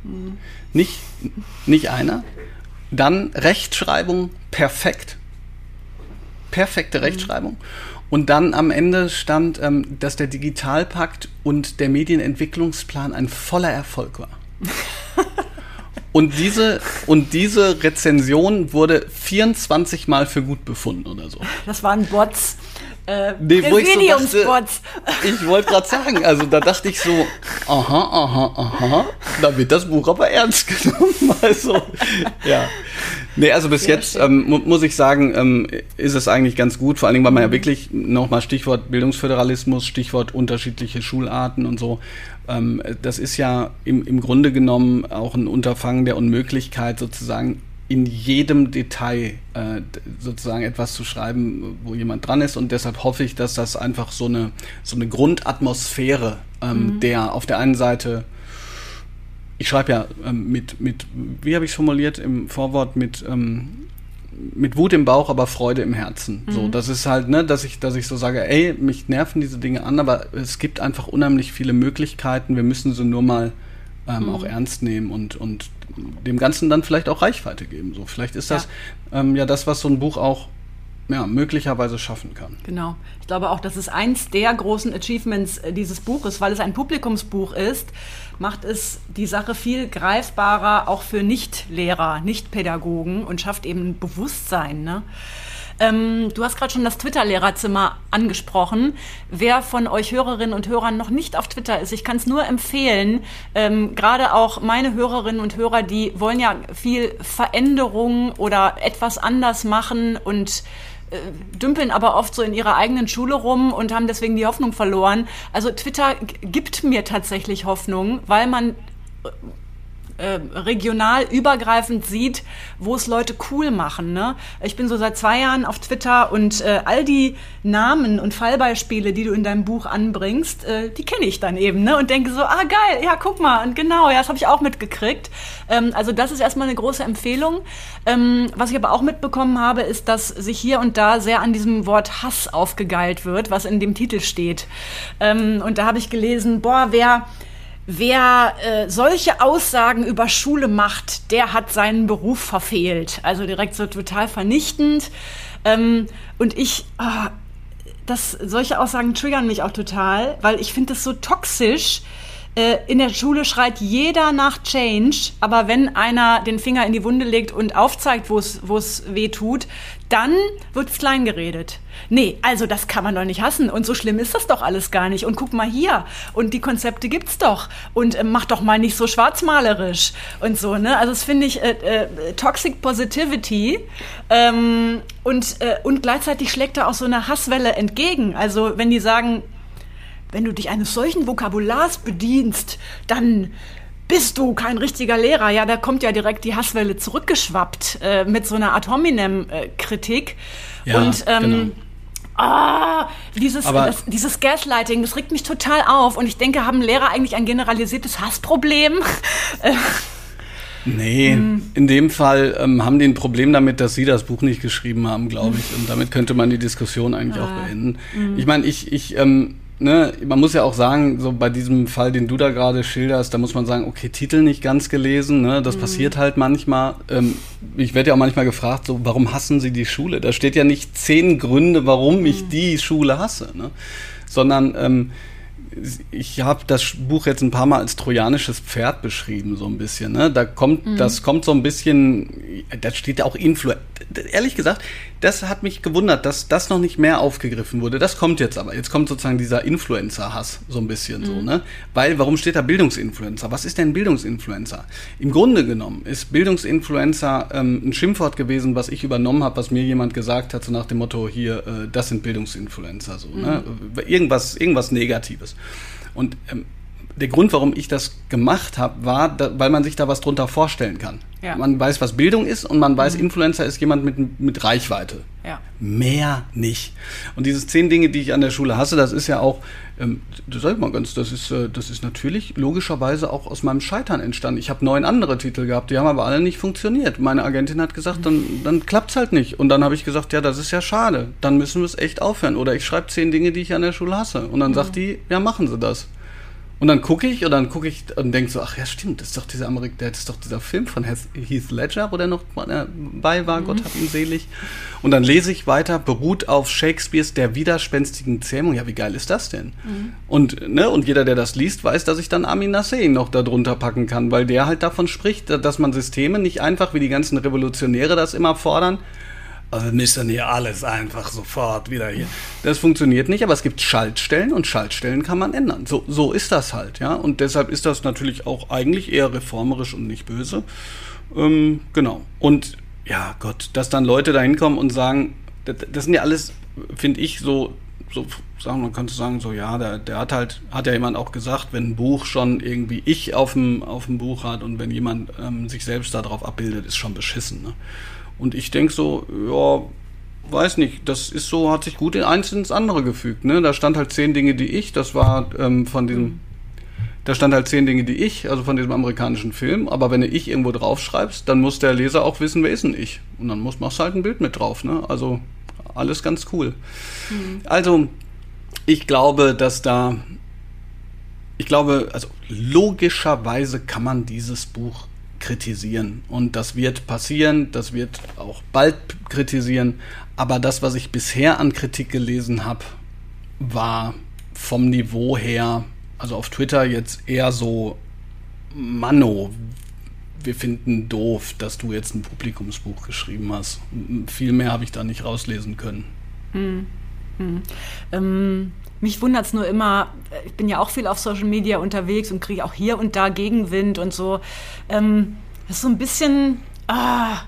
mhm. nicht, nicht einer, dann Rechtschreibung perfekt, perfekte mhm. Rechtschreibung. Und dann am Ende stand, ähm, dass der Digitalpakt und der Medienentwicklungsplan ein voller Erfolg war. [laughs] Und diese, und diese Rezension wurde 24 Mal für gut befunden oder so. Das waren Bots. Äh, nee, wo ich, so dachte, ich wollte gerade sagen, also da dachte ich so, aha, aha, aha, da wird das Buch aber ernst [laughs] genommen. Also, ja. Nee, also bis Sehr jetzt ähm, mu muss ich sagen, ähm, ist es eigentlich ganz gut, vor allen Dingen, weil man ja mhm. wirklich nochmal Stichwort Bildungsföderalismus, Stichwort unterschiedliche Schularten und so. Ähm, das ist ja im, im Grunde genommen auch ein Unterfangen der Unmöglichkeit, sozusagen in jedem Detail äh, sozusagen etwas zu schreiben, wo jemand dran ist. Und deshalb hoffe ich, dass das einfach so eine, so eine Grundatmosphäre ähm, mhm. der auf der einen Seite ich schreibe ja ähm, mit, mit, wie habe ich es formuliert im Vorwort, mit, ähm, mit Wut im Bauch, aber Freude im Herzen. Mhm. So, das ist halt, ne, dass ich, dass ich so sage, ey, mich nerven diese Dinge an, aber es gibt einfach unheimlich viele Möglichkeiten. Wir müssen sie nur mal ähm, mhm. auch ernst nehmen und, und dem Ganzen dann vielleicht auch Reichweite geben. So, vielleicht ist das ja. Ähm, ja das, was so ein Buch auch ja, möglicherweise schaffen kann. Genau. Ich glaube auch, das ist eins der großen Achievements äh, dieses Buches, weil es ein Publikumsbuch ist, macht es die Sache viel greifbarer auch für Nicht-Lehrer, Nicht-Pädagogen und schafft eben Bewusstsein. Ne? Ähm, du hast gerade schon das Twitter-Lehrerzimmer angesprochen. Wer von euch Hörerinnen und Hörern noch nicht auf Twitter ist, ich kann es nur empfehlen, ähm, gerade auch meine Hörerinnen und Hörer, die wollen ja viel Veränderung oder etwas anders machen und dümpeln aber oft so in ihrer eigenen Schule rum und haben deswegen die Hoffnung verloren. Also Twitter gibt mir tatsächlich Hoffnung, weil man äh, regional übergreifend sieht, wo es Leute cool machen. Ne? Ich bin so seit zwei Jahren auf Twitter und äh, all die Namen und Fallbeispiele, die du in deinem Buch anbringst, äh, die kenne ich dann eben ne? und denke so, ah geil, ja guck mal, und genau, ja, das habe ich auch mitgekriegt. Ähm, also das ist erstmal eine große Empfehlung. Ähm, was ich aber auch mitbekommen habe, ist, dass sich hier und da sehr an diesem Wort Hass aufgegeilt wird, was in dem Titel steht. Ähm, und da habe ich gelesen, boah, wer Wer äh, solche Aussagen über Schule macht, der hat seinen Beruf verfehlt. Also direkt so total vernichtend. Ähm, und ich, oh, das, solche Aussagen triggern mich auch total, weil ich finde das so toxisch. Äh, in der Schule schreit jeder nach Change, aber wenn einer den Finger in die Wunde legt und aufzeigt, wo es weh tut, dann wird es klein geredet. Nee, also das kann man doch nicht hassen. Und so schlimm ist das doch alles gar nicht. Und guck mal hier. Und die Konzepte gibt's doch. Und äh, mach doch mal nicht so schwarzmalerisch und so, ne? Also das finde ich äh, äh, Toxic Positivity. Ähm, und, äh, und gleichzeitig schlägt da auch so eine Hasswelle entgegen. Also wenn die sagen, wenn du dich eines solchen Vokabulars bedienst, dann bist du kein richtiger Lehrer? Ja, da kommt ja direkt die Hasswelle zurückgeschwappt äh, mit so einer Ad hominem-Kritik. Äh, ja, und ähm, genau. Ah, dieses, das, dieses Gaslighting, das regt mich total auf. Und ich denke, haben Lehrer eigentlich ein generalisiertes Hassproblem? [laughs] nee, hm. in dem Fall ähm, haben die ein Problem damit, dass sie das Buch nicht geschrieben haben, glaube ich. Und damit könnte man die Diskussion eigentlich ah. auch beenden. Hm. Ich meine, ich, ich ähm, ne, man muss ja auch sagen, so bei diesem Fall, den du da gerade schilderst, da muss man sagen, okay, Titel nicht ganz gelesen, ne, das mhm. passiert halt manchmal. Ähm, ich werde ja auch manchmal gefragt, so, warum hassen Sie die Schule? Da steht ja nicht zehn Gründe, warum mhm. ich die Schule hasse, ne? sondern ähm, ich habe das Buch jetzt ein paar Mal als trojanisches Pferd beschrieben, so ein bisschen. Ne? Da kommt, mhm. das kommt so ein bisschen, da steht ja auch Influencer. Ehrlich gesagt, das hat mich gewundert, dass das noch nicht mehr aufgegriffen wurde. Das kommt jetzt aber. Jetzt kommt sozusagen dieser Influencer-Hass so ein bisschen mhm. so, ne? Weil, warum steht da Bildungsinfluencer? Was ist denn Bildungsinfluencer? Im Grunde genommen ist Bildungsinfluencer ähm, ein Schimpfwort gewesen, was ich übernommen habe, was mir jemand gesagt hat, so nach dem Motto, hier, äh, das sind Bildungsinfluencer, so, ne? mhm. ne? Irgendwas, irgendwas Negatives. Und ähm, der Grund, warum ich das gemacht habe, war, da, weil man sich da was drunter vorstellen kann. Ja. Man weiß, was Bildung ist und man weiß, mhm. Influencer ist jemand mit, mit Reichweite. Ja. Mehr nicht. Und dieses zehn Dinge, die ich an der Schule hasse, das ist ja auch, ähm, das sag ich mal ganz, das ist, äh, das ist natürlich logischerweise auch aus meinem Scheitern entstanden. Ich habe neun andere Titel gehabt, die haben aber alle nicht funktioniert. Meine Agentin hat gesagt, dann, dann klappt's halt nicht. Und dann habe ich gesagt, ja, das ist ja schade. Dann müssen wir es echt aufhören. Oder ich schreibe zehn Dinge, die ich an der Schule hasse. Und dann mhm. sagt die, ja, machen Sie das. Und dann gucke ich und dann gucke ich und denke so, ach ja, stimmt, das ist doch dieser Amerik das ist doch dieser Film von Heath Ledger, wo der noch dabei war, mhm. Gott hab ihn selig. Und dann lese ich weiter, beruht auf Shakespeares Der widerspenstigen Zähmung. Ja, wie geil ist das denn? Mhm. Und, ne, und jeder, der das liest, weiß, dass ich dann Amin Nassein noch darunter packen kann, weil der halt davon spricht, dass man Systeme nicht einfach, wie die ganzen Revolutionäre das immer fordern, also müssen hier alles einfach sofort wieder hier. Das funktioniert nicht, aber es gibt Schaltstellen und Schaltstellen kann man ändern. So, so ist das halt, ja. Und deshalb ist das natürlich auch eigentlich eher reformerisch und nicht böse. Ähm, genau. Und ja, Gott, dass dann Leute da hinkommen und sagen, das, das sind ja alles, finde ich, so, so sagen, man könnte sagen, so, ja, der, der hat halt, hat ja jemand auch gesagt, wenn ein Buch schon irgendwie ich auf dem, auf dem Buch hat und wenn jemand ähm, sich selbst darauf abbildet, ist schon beschissen. Ne? Und ich denke so, ja, weiß nicht, das ist so, hat sich gut in eins ins andere gefügt. Ne? Da stand halt zehn Dinge, die ich, das war ähm, von diesem, da stand halt zehn Dinge, die ich, also von diesem amerikanischen Film. Aber wenn du ich irgendwo draufschreibst, dann muss der Leser auch wissen, wer ist denn ich? Und dann muss, machst du halt ein Bild mit drauf. Ne? Also alles ganz cool. Mhm. Also ich glaube, dass da, ich glaube, also logischerweise kann man dieses Buch kritisieren. Und das wird passieren, das wird auch bald kritisieren. Aber das, was ich bisher an Kritik gelesen habe, war vom Niveau her, also auf Twitter jetzt eher so, Manno, wir finden doof, dass du jetzt ein Publikumsbuch geschrieben hast. Viel mehr habe ich da nicht rauslesen können. Hm. Hm. Ähm, mich wundert es nur immer, ich bin ja auch viel auf Social Media unterwegs und kriege auch hier und da Gegenwind und so. Ähm, das ist so ein bisschen. Ah,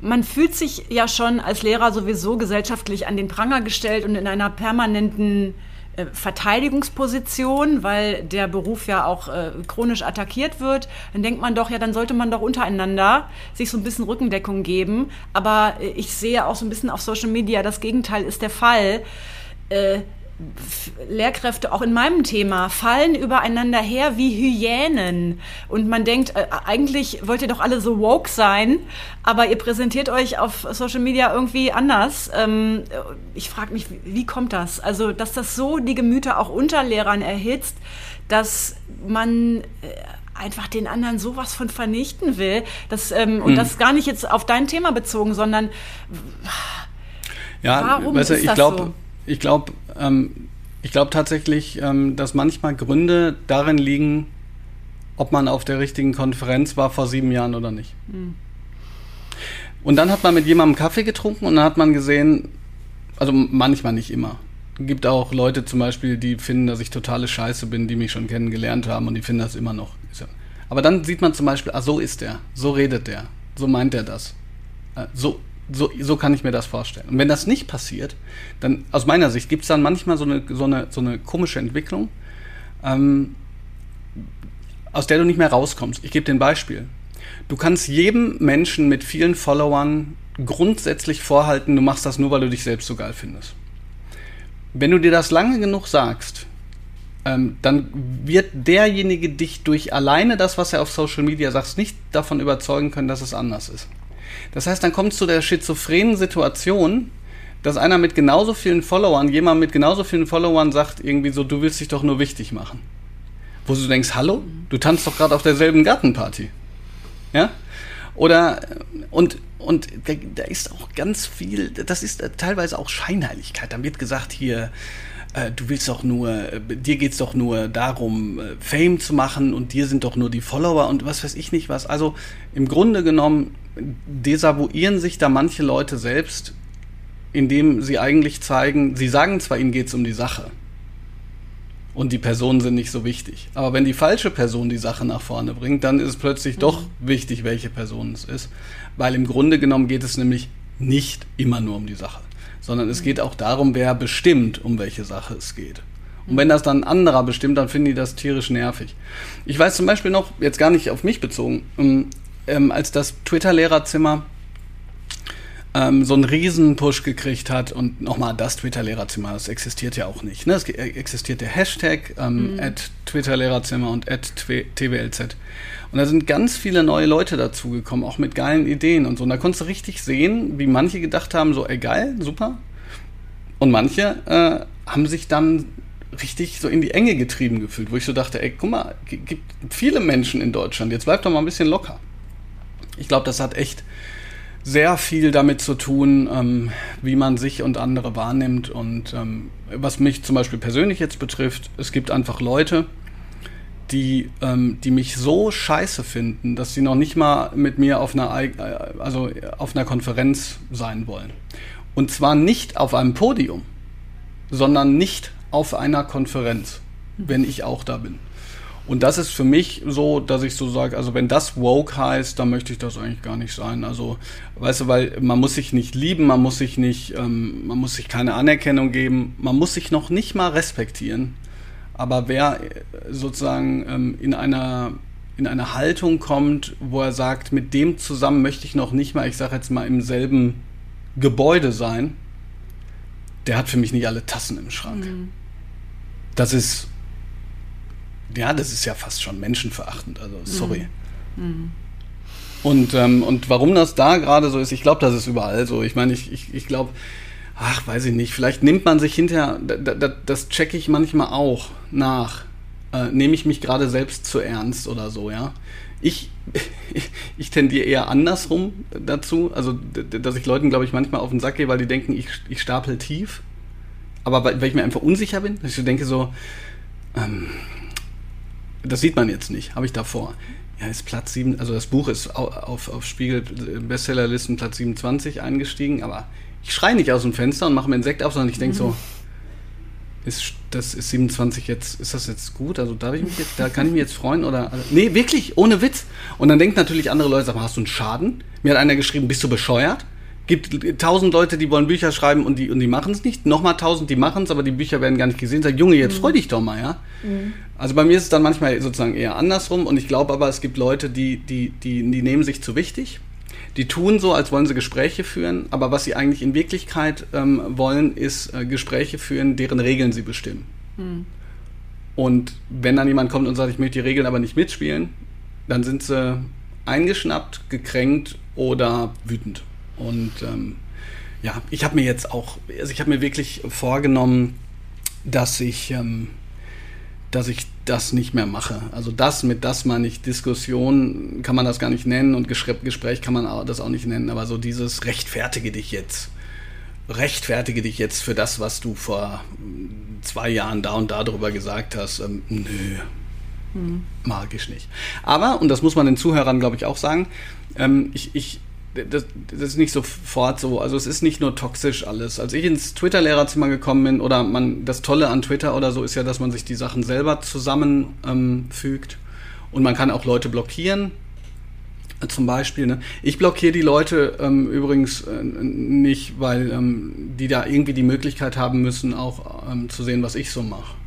man fühlt sich ja schon als Lehrer sowieso gesellschaftlich an den Pranger gestellt und in einer permanenten äh, Verteidigungsposition, weil der Beruf ja auch äh, chronisch attackiert wird, dann denkt man doch, ja, dann sollte man doch untereinander sich so ein bisschen Rückendeckung geben. Aber äh, ich sehe auch so ein bisschen auf Social Media, das Gegenteil ist der Fall. Lehrkräfte auch in meinem Thema fallen übereinander her wie Hyänen. Und man denkt, äh, eigentlich wollt ihr doch alle so woke sein, aber ihr präsentiert euch auf Social Media irgendwie anders. Ähm, ich frage mich, wie kommt das? Also, dass das so die Gemüter auch unter Lehrern erhitzt, dass man äh, einfach den anderen sowas von vernichten will. Das, ähm, und hm. das gar nicht jetzt auf dein Thema bezogen, sondern ja, warum weißt du, ist ich das glaub, so? Ich glaube, ähm, ich glaube tatsächlich, ähm, dass manchmal Gründe darin liegen, ob man auf der richtigen Konferenz war vor sieben Jahren oder nicht. Mhm. Und dann hat man mit jemandem Kaffee getrunken und dann hat man gesehen, also manchmal nicht immer. Es gibt auch Leute zum Beispiel, die finden, dass ich totale Scheiße bin, die mich schon kennengelernt haben und die finden das immer noch. Aber dann sieht man zum Beispiel, ah, so ist der, so redet der, so meint er das. Äh, so, so, so kann ich mir das vorstellen. Und wenn das nicht passiert, dann aus meiner Sicht gibt es dann manchmal so eine, so eine, so eine komische Entwicklung, ähm, aus der du nicht mehr rauskommst. Ich gebe dir ein Beispiel. Du kannst jedem Menschen mit vielen Followern grundsätzlich vorhalten, du machst das nur, weil du dich selbst so geil findest. Wenn du dir das lange genug sagst, ähm, dann wird derjenige dich durch alleine das, was er auf Social Media sagt, nicht davon überzeugen können, dass es anders ist. Das heißt, dann kommt es zu der schizophrenen Situation, dass einer mit genauso vielen Followern, jemand mit genauso vielen Followern sagt irgendwie so, du willst dich doch nur wichtig machen. Wo du denkst, hallo, du tanzt doch gerade auf derselben Gartenparty. Ja? Oder, und, und da ist auch ganz viel, das ist teilweise auch Scheinheiligkeit. Dann wird gesagt hier, äh, du willst doch nur, äh, dir geht's doch nur darum, äh, Fame zu machen und dir sind doch nur die Follower und was weiß ich nicht was. Also im Grunde genommen desavouieren sich da manche Leute selbst, indem sie eigentlich zeigen, sie sagen zwar, ihnen geht's um die Sache und die Personen sind nicht so wichtig. Aber wenn die falsche Person die Sache nach vorne bringt, dann ist es plötzlich mhm. doch wichtig, welche Person es ist. Weil im Grunde genommen geht es nämlich nicht immer nur um die Sache sondern es geht auch darum, wer bestimmt, um welche Sache es geht. Und wenn das dann ein anderer bestimmt, dann finden die das tierisch nervig. Ich weiß zum Beispiel noch, jetzt gar nicht auf mich bezogen, ähm, als das Twitter-Lehrerzimmer ähm, so einen Riesen-Push gekriegt hat und nochmal das Twitter-Lehrerzimmer, das existiert ja auch nicht. Ne? Es existiert der Hashtag ähm, mhm. Twitter-Lehrerzimmer und at TWLZ. Und da sind ganz viele neue Leute dazugekommen, auch mit geilen Ideen und so. Und da konntest du richtig sehen, wie manche gedacht haben, so, ey geil, super. Und manche äh, haben sich dann richtig so in die Enge getrieben gefühlt, wo ich so dachte, ey, guck mal, gibt viele Menschen in Deutschland, jetzt bleibt doch mal ein bisschen locker. Ich glaube, das hat echt sehr viel damit zu tun, ähm, wie man sich und andere wahrnimmt. Und ähm, was mich zum Beispiel persönlich jetzt betrifft, es gibt einfach Leute, die, ähm, die mich so scheiße finden, dass sie noch nicht mal mit mir auf einer, äh, also auf einer Konferenz sein wollen. Und zwar nicht auf einem Podium, sondern nicht auf einer Konferenz, wenn ich auch da bin. Und das ist für mich so, dass ich so sage, also wenn das woke heißt, dann möchte ich das eigentlich gar nicht sein. Also, weißt du, weil man muss sich nicht lieben, man muss sich nicht, ähm, man muss sich keine Anerkennung geben, man muss sich noch nicht mal respektieren. Aber wer sozusagen ähm, in einer in eine Haltung kommt, wo er sagt, mit dem zusammen möchte ich noch nicht mal, ich sage jetzt mal im selben Gebäude sein, der hat für mich nicht alle Tassen im Schrank. Mhm. Das ist ja, das ist ja fast schon menschenverachtend, also sorry. Mhm. mhm. Und, ähm, und warum das da gerade so ist, ich glaube, das ist überall so. Ich meine, ich, ich, ich glaube, ach, weiß ich nicht, vielleicht nimmt man sich hinterher, das, das checke ich manchmal auch nach. Äh, Nehme ich mich gerade selbst zu ernst oder so, ja? Ich, [laughs] ich tendiere eher andersrum dazu, also dass ich Leuten, glaube ich, manchmal auf den Sack gehe, weil die denken, ich, ich stapel tief. Aber weil, weil ich mir einfach unsicher bin, dass ich denke so, ähm, das sieht man jetzt nicht, habe ich davor. Ja, ist Platz 7, also das Buch ist auf, auf Spiegel Bestsellerlisten Platz 27 eingestiegen, aber ich schreie nicht aus dem Fenster und mache mir einen Sekt auf, sondern ich denke so, mhm. ist, das ist 27 jetzt, ist das jetzt gut? Also darf ich mich jetzt, da kann ich mich jetzt freuen oder, also, nee, wirklich, ohne Witz. Und dann denken natürlich andere Leute, sag mal, hast du einen Schaden? Mir hat einer geschrieben, bist du bescheuert? Gibt tausend Leute, die wollen Bücher schreiben und die, und die machen es nicht. Nochmal tausend, die machen es, aber die Bücher werden gar nicht gesehen. Sag, Junge, jetzt mhm. freu dich doch mal, ja. Mhm. Also bei mir ist es dann manchmal sozusagen eher andersrum und ich glaube aber, es gibt Leute, die, die, die, die nehmen sich zu wichtig. Die tun so, als wollen sie Gespräche führen, aber was sie eigentlich in Wirklichkeit ähm, wollen, ist äh, Gespräche führen, deren Regeln sie bestimmen. Mhm. Und wenn dann jemand kommt und sagt, ich möchte die Regeln aber nicht mitspielen, dann sind sie eingeschnappt, gekränkt oder wütend. Und ähm, ja, ich habe mir jetzt auch, also ich habe mir wirklich vorgenommen, dass ich, ähm, dass ich das nicht mehr mache. Also das mit das meine ich Diskussion kann man das gar nicht nennen und Gespräch kann man das auch nicht nennen, aber so dieses rechtfertige dich jetzt. Rechtfertige dich jetzt für das, was du vor zwei Jahren da und da drüber gesagt hast. Ähm, nö, hm. mag ich nicht. Aber, und das muss man den Zuhörern, glaube ich, auch sagen, ähm, ich, ich das, das, ist nicht sofort so. Also es ist nicht nur toxisch alles. Als ich ins Twitter-Lehrerzimmer gekommen bin, oder man, das Tolle an Twitter oder so ist ja, dass man sich die Sachen selber zusammenfügt. Ähm, und man kann auch Leute blockieren. Zum Beispiel, ne? Ich blockiere die Leute ähm, übrigens äh, nicht, weil ähm, die da irgendwie die Möglichkeit haben müssen, auch ähm, zu sehen, was ich so mache.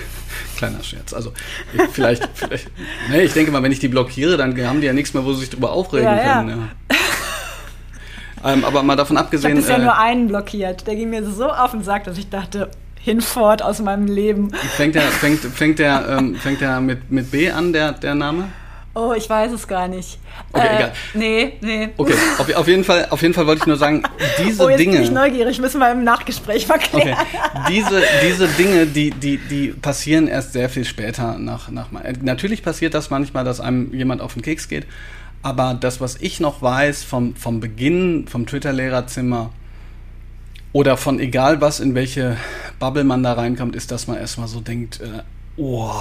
[laughs] Kleiner Scherz. Also vielleicht, vielleicht ne, ich denke mal, wenn ich die blockiere, dann haben die ja nichts mehr, wo sie sich drüber aufregen ja, können. Ja. Ja. ähm, aber mal davon abgesehen. Ich habe bisher äh, nur einen blockiert. Der ging mir so auf den Sack, dass ich dachte, hinfort aus meinem Leben. Fängt der, [laughs] fängt, fängt der, ähm, fängt der mit, mit B an, der, der Name? Oh, ich weiß es gar nicht. Okay, äh, egal. Nee, nee. Okay, auf, auf, jeden Fall, auf jeden Fall wollte ich nur sagen, diese [laughs] oh, jetzt Dinge. Bin ich neugierig, müssen wir im Nachgespräch verklären. Okay. [laughs] Diese, diese Dinge, die, die, die passieren erst sehr viel später nach, nach Natürlich passiert das manchmal, dass einem jemand auf den Keks geht, aber das, was ich noch weiß vom, vom Beginn vom Twitter-Lehrerzimmer oder von egal was, in welche Bubble man da reinkommt, ist, dass man erstmal so denkt, äh, oh,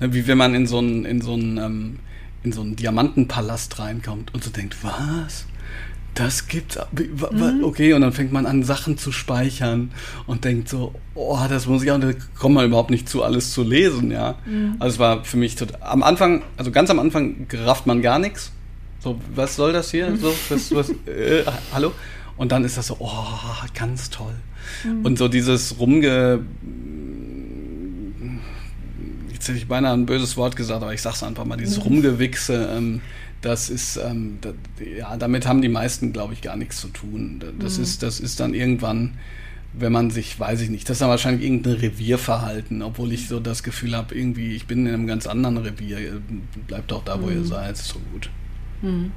ne, wie wenn man in so einen, in so einen ähm, in so einen Diamantenpalast reinkommt und so denkt, was? Das gibt's. Mhm. Okay, und dann fängt man an, Sachen zu speichern und denkt so, oh, das muss ich auch, da kommt man überhaupt nicht zu, alles zu lesen, ja. Mhm. Also es war für mich total, am Anfang, also ganz am Anfang rafft man gar nichts. So, was soll das hier? So, was, was, [laughs] äh, hallo? Und dann ist das so, oh, ganz toll. Mhm. Und so dieses rumge jetzt hätte ich beinahe ein böses Wort gesagt, aber ich sag's einfach mal, dieses Rumgewichse, ähm, das ist, ähm, das, ja, damit haben die meisten, glaube ich, gar nichts zu tun. Das, mhm. ist, das ist dann irgendwann, wenn man sich, weiß ich nicht, das ist dann wahrscheinlich irgendein Revierverhalten, obwohl ich so das Gefühl habe, irgendwie, ich bin in einem ganz anderen Revier, bleibt doch da, wo mhm. ihr seid, ist so gut. Mhm.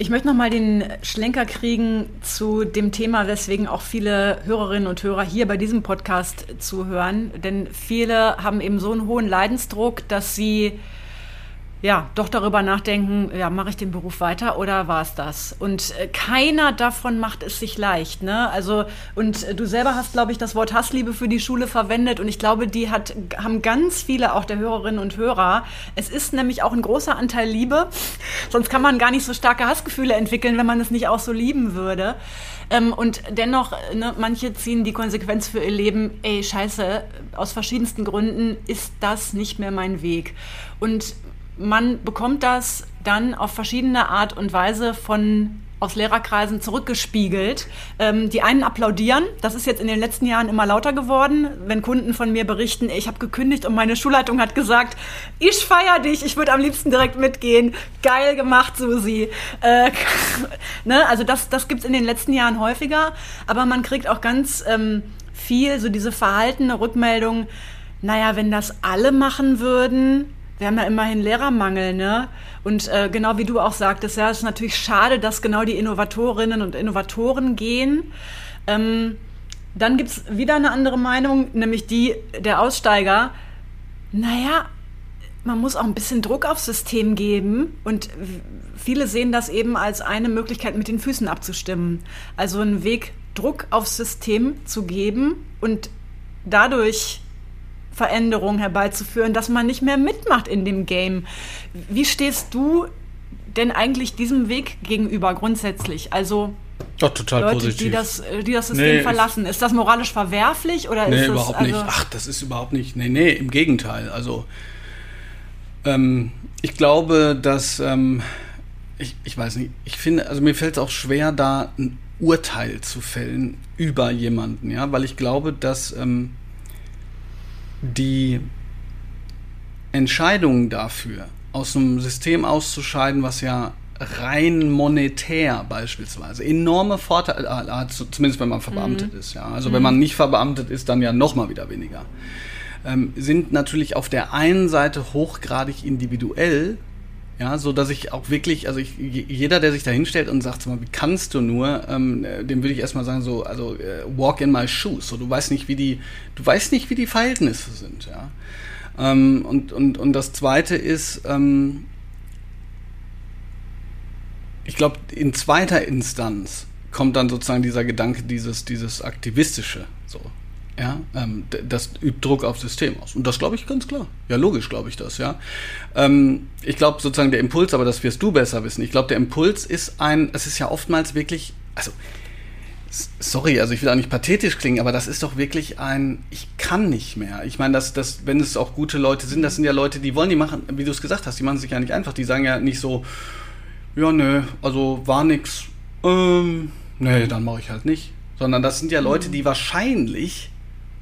Ich möchte noch mal den Schlenker kriegen zu dem Thema, weswegen auch viele Hörerinnen und Hörer hier bei diesem Podcast zuhören. Denn viele haben eben so einen hohen Leidensdruck, dass sie ja, doch darüber nachdenken, ja, mache ich den Beruf weiter oder war es das? Und äh, keiner davon macht es sich leicht, ne? Also, und äh, du selber hast, glaube ich, das Wort Hassliebe für die Schule verwendet und ich glaube, die hat, haben ganz viele auch der Hörerinnen und Hörer. Es ist nämlich auch ein großer Anteil Liebe, [laughs] sonst kann man gar nicht so starke Hassgefühle entwickeln, wenn man es nicht auch so lieben würde. Ähm, und dennoch, ne, manche ziehen die Konsequenz für ihr Leben, ey, scheiße, aus verschiedensten Gründen ist das nicht mehr mein Weg. Und man bekommt das dann auf verschiedene Art und Weise von aus Lehrerkreisen zurückgespiegelt. Ähm, die einen applaudieren, das ist jetzt in den letzten Jahren immer lauter geworden, wenn Kunden von mir berichten, ich habe gekündigt und meine Schulleitung hat gesagt, ich feiere dich, ich würde am liebsten direkt mitgehen. Geil gemacht, Susi. Äh, [laughs] ne? Also das, das gibt es in den letzten Jahren häufiger, aber man kriegt auch ganz ähm, viel so diese verhaltene Rückmeldung, naja, wenn das alle machen würden, wir haben ja immerhin Lehrermangel, ne? Und äh, genau wie du auch sagtest, ja, es ist natürlich schade, dass genau die Innovatorinnen und Innovatoren gehen. Ähm, dann gibt es wieder eine andere Meinung, nämlich die der Aussteiger. Naja, man muss auch ein bisschen Druck aufs System geben und viele sehen das eben als eine Möglichkeit, mit den Füßen abzustimmen. Also einen Weg, Druck aufs System zu geben und dadurch Veränderungen herbeizuführen, dass man nicht mehr mitmacht in dem Game. Wie stehst du denn eigentlich diesem Weg gegenüber grundsätzlich? Also doch, total Leute, positiv. Die das, die das System nee, verlassen. Ist das moralisch verwerflich oder nee, ist das, überhaupt also nicht. Ach, das ist überhaupt nicht. Nee, nee, im Gegenteil. Also ähm, ich glaube, dass ähm, ich, ich weiß nicht, ich finde, also mir fällt es auch schwer, da ein Urteil zu fällen über jemanden, ja, weil ich glaube, dass ähm, die Entscheidung dafür, aus einem System auszuscheiden, was ja rein monetär beispielsweise enorme Vorteile hat, zumindest wenn man verbeamtet mhm. ist. Ja. Also mhm. wenn man nicht verbeamtet ist, dann ja noch mal wieder weniger. Ähm, sind natürlich auf der einen Seite hochgradig individuell, ja, so dass ich auch wirklich, also ich, jeder, der sich da hinstellt und sagt, mal, wie kannst du nur, ähm, dem würde ich erstmal sagen, so, also äh, walk in my shoes. So, du weißt nicht, wie die, du weißt nicht, wie die Verhältnisse sind, ja. Ähm, und, und, und das zweite ist, ähm, ich glaube, in zweiter Instanz kommt dann sozusagen dieser Gedanke, dieses, dieses Aktivistische, so. Ja, ähm, das übt Druck aufs System aus. Und das glaube ich ganz klar. Ja, logisch glaube ich das, ja. Ähm, ich glaube sozusagen der Impuls, aber das wirst du besser wissen. Ich glaube, der Impuls ist ein, es ist ja oftmals wirklich, also, sorry, also ich will auch nicht pathetisch klingen, aber das ist doch wirklich ein, ich kann nicht mehr. Ich meine, dass, dass, wenn es auch gute Leute sind, das sind ja Leute, die wollen die machen, wie du es gesagt hast, die machen sich ja nicht einfach. Die sagen ja nicht so, ja, nö, also war nix, ähm, nee, dann mache ich halt nicht. Sondern das sind ja Leute, mhm. die wahrscheinlich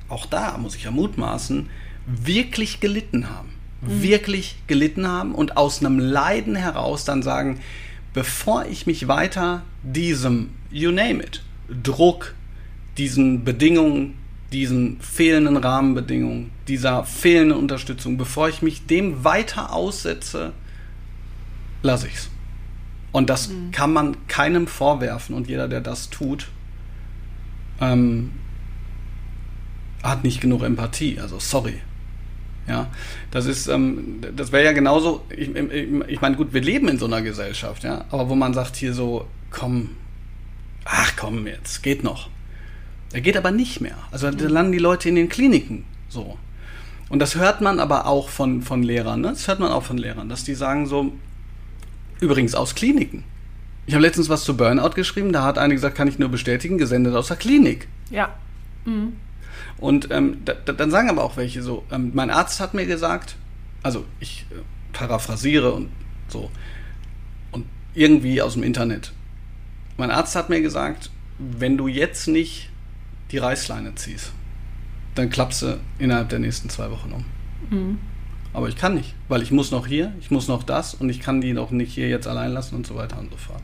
auch da muss ich ja mutmaßen, wirklich gelitten haben. Mhm. Wirklich gelitten haben und aus einem Leiden heraus dann sagen, bevor ich mich weiter diesem, you name it, Druck, diesen Bedingungen, diesen fehlenden Rahmenbedingungen, dieser fehlenden Unterstützung, bevor ich mich dem weiter aussetze, lasse ich's. Und das mhm. kann man keinem vorwerfen und jeder, der das tut, ähm, hat nicht genug Empathie. Also sorry. Ja, das ist, ähm, das wäre ja genauso, ich, ich, ich meine, gut, wir leben in so einer Gesellschaft, ja, aber wo man sagt hier so, komm, ach komm, jetzt, geht noch. Er geht aber nicht mehr. Also da landen die Leute in den Kliniken so. Und das hört man aber auch von, von Lehrern, ne? Das hört man auch von Lehrern, dass die sagen so, übrigens aus Kliniken. Ich habe letztens was zu Burnout geschrieben, da hat eine gesagt, kann ich nur bestätigen, gesendet aus der Klinik. Ja. Mhm. Und ähm, da, dann sagen aber auch welche so, ähm, mein Arzt hat mir gesagt, also ich äh, paraphrasiere und so, und irgendwie aus dem Internet. mein Arzt hat mir gesagt, wenn du jetzt nicht die Reißleine ziehst, dann klappst du innerhalb der nächsten zwei Wochen um. Mhm. Aber ich kann nicht, weil ich muss noch hier, ich muss noch das und ich kann die noch nicht hier jetzt allein lassen und so weiter und so fort.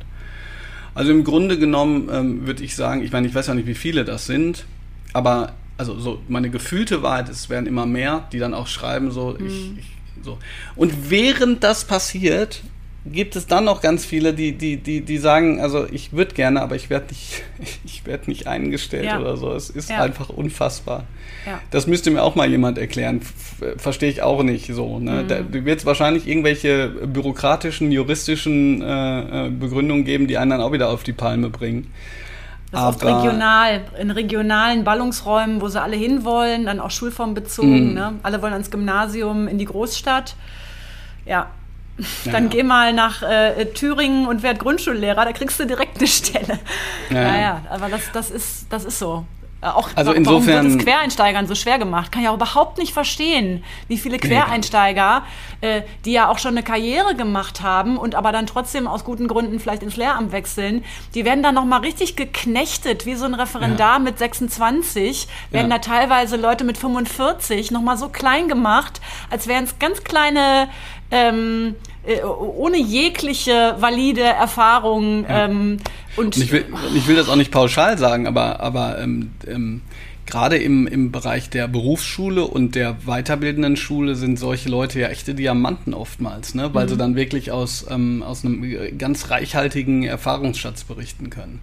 Also im Grunde genommen ähm, würde ich sagen, ich meine, ich weiß ja nicht, wie viele das sind, aber also so meine gefühlte Wahrheit, es werden immer mehr, die dann auch schreiben so, mhm. ich, ich, so. Und während das passiert, gibt es dann noch ganz viele, die, die, die, die sagen, also ich würde gerne, aber ich werde nicht, [laughs] ich werde nicht eingestellt ja. oder so. Es ist ja. einfach unfassbar. Ja. Das müsste mir auch mal jemand erklären. Verstehe ich auch nicht so. Ne? Mhm. Da wird es wahrscheinlich irgendwelche bürokratischen, juristischen äh, äh, Begründungen geben, die einen dann auch wieder auf die Palme bringen. Das aber oft regional, in regionalen Ballungsräumen, wo sie alle hinwollen, dann auch schulformbezogen. Mhm. Ne? Alle wollen ans Gymnasium, in die Großstadt. Ja, dann ja. geh mal nach äh, Thüringen und werd Grundschullehrer, da kriegst du direkt eine Stelle. Ja, ja, aber das, das, ist, das ist so. Äh, auch also warum insofern, wird es Quereinsteigern so schwer gemacht? Kann ich auch überhaupt nicht verstehen, wie viele Quereinsteiger, äh, die ja auch schon eine Karriere gemacht haben und aber dann trotzdem aus guten Gründen vielleicht ins Lehramt wechseln, die werden dann nochmal richtig geknechtet, wie so ein Referendar ja. mit 26, werden ja. da teilweise Leute mit 45 nochmal so klein gemacht, als wären es ganz kleine ähm, äh, ohne jegliche valide Erfahrung. Ja. Ähm, und, und ich, will, ich will das auch nicht pauschal sagen, aber, aber ähm, ähm, gerade im, im Bereich der Berufsschule und der weiterbildenden Schule sind solche Leute ja echte Diamanten oftmals, ne? weil mhm. sie dann wirklich aus, ähm, aus einem ganz reichhaltigen Erfahrungsschatz berichten können.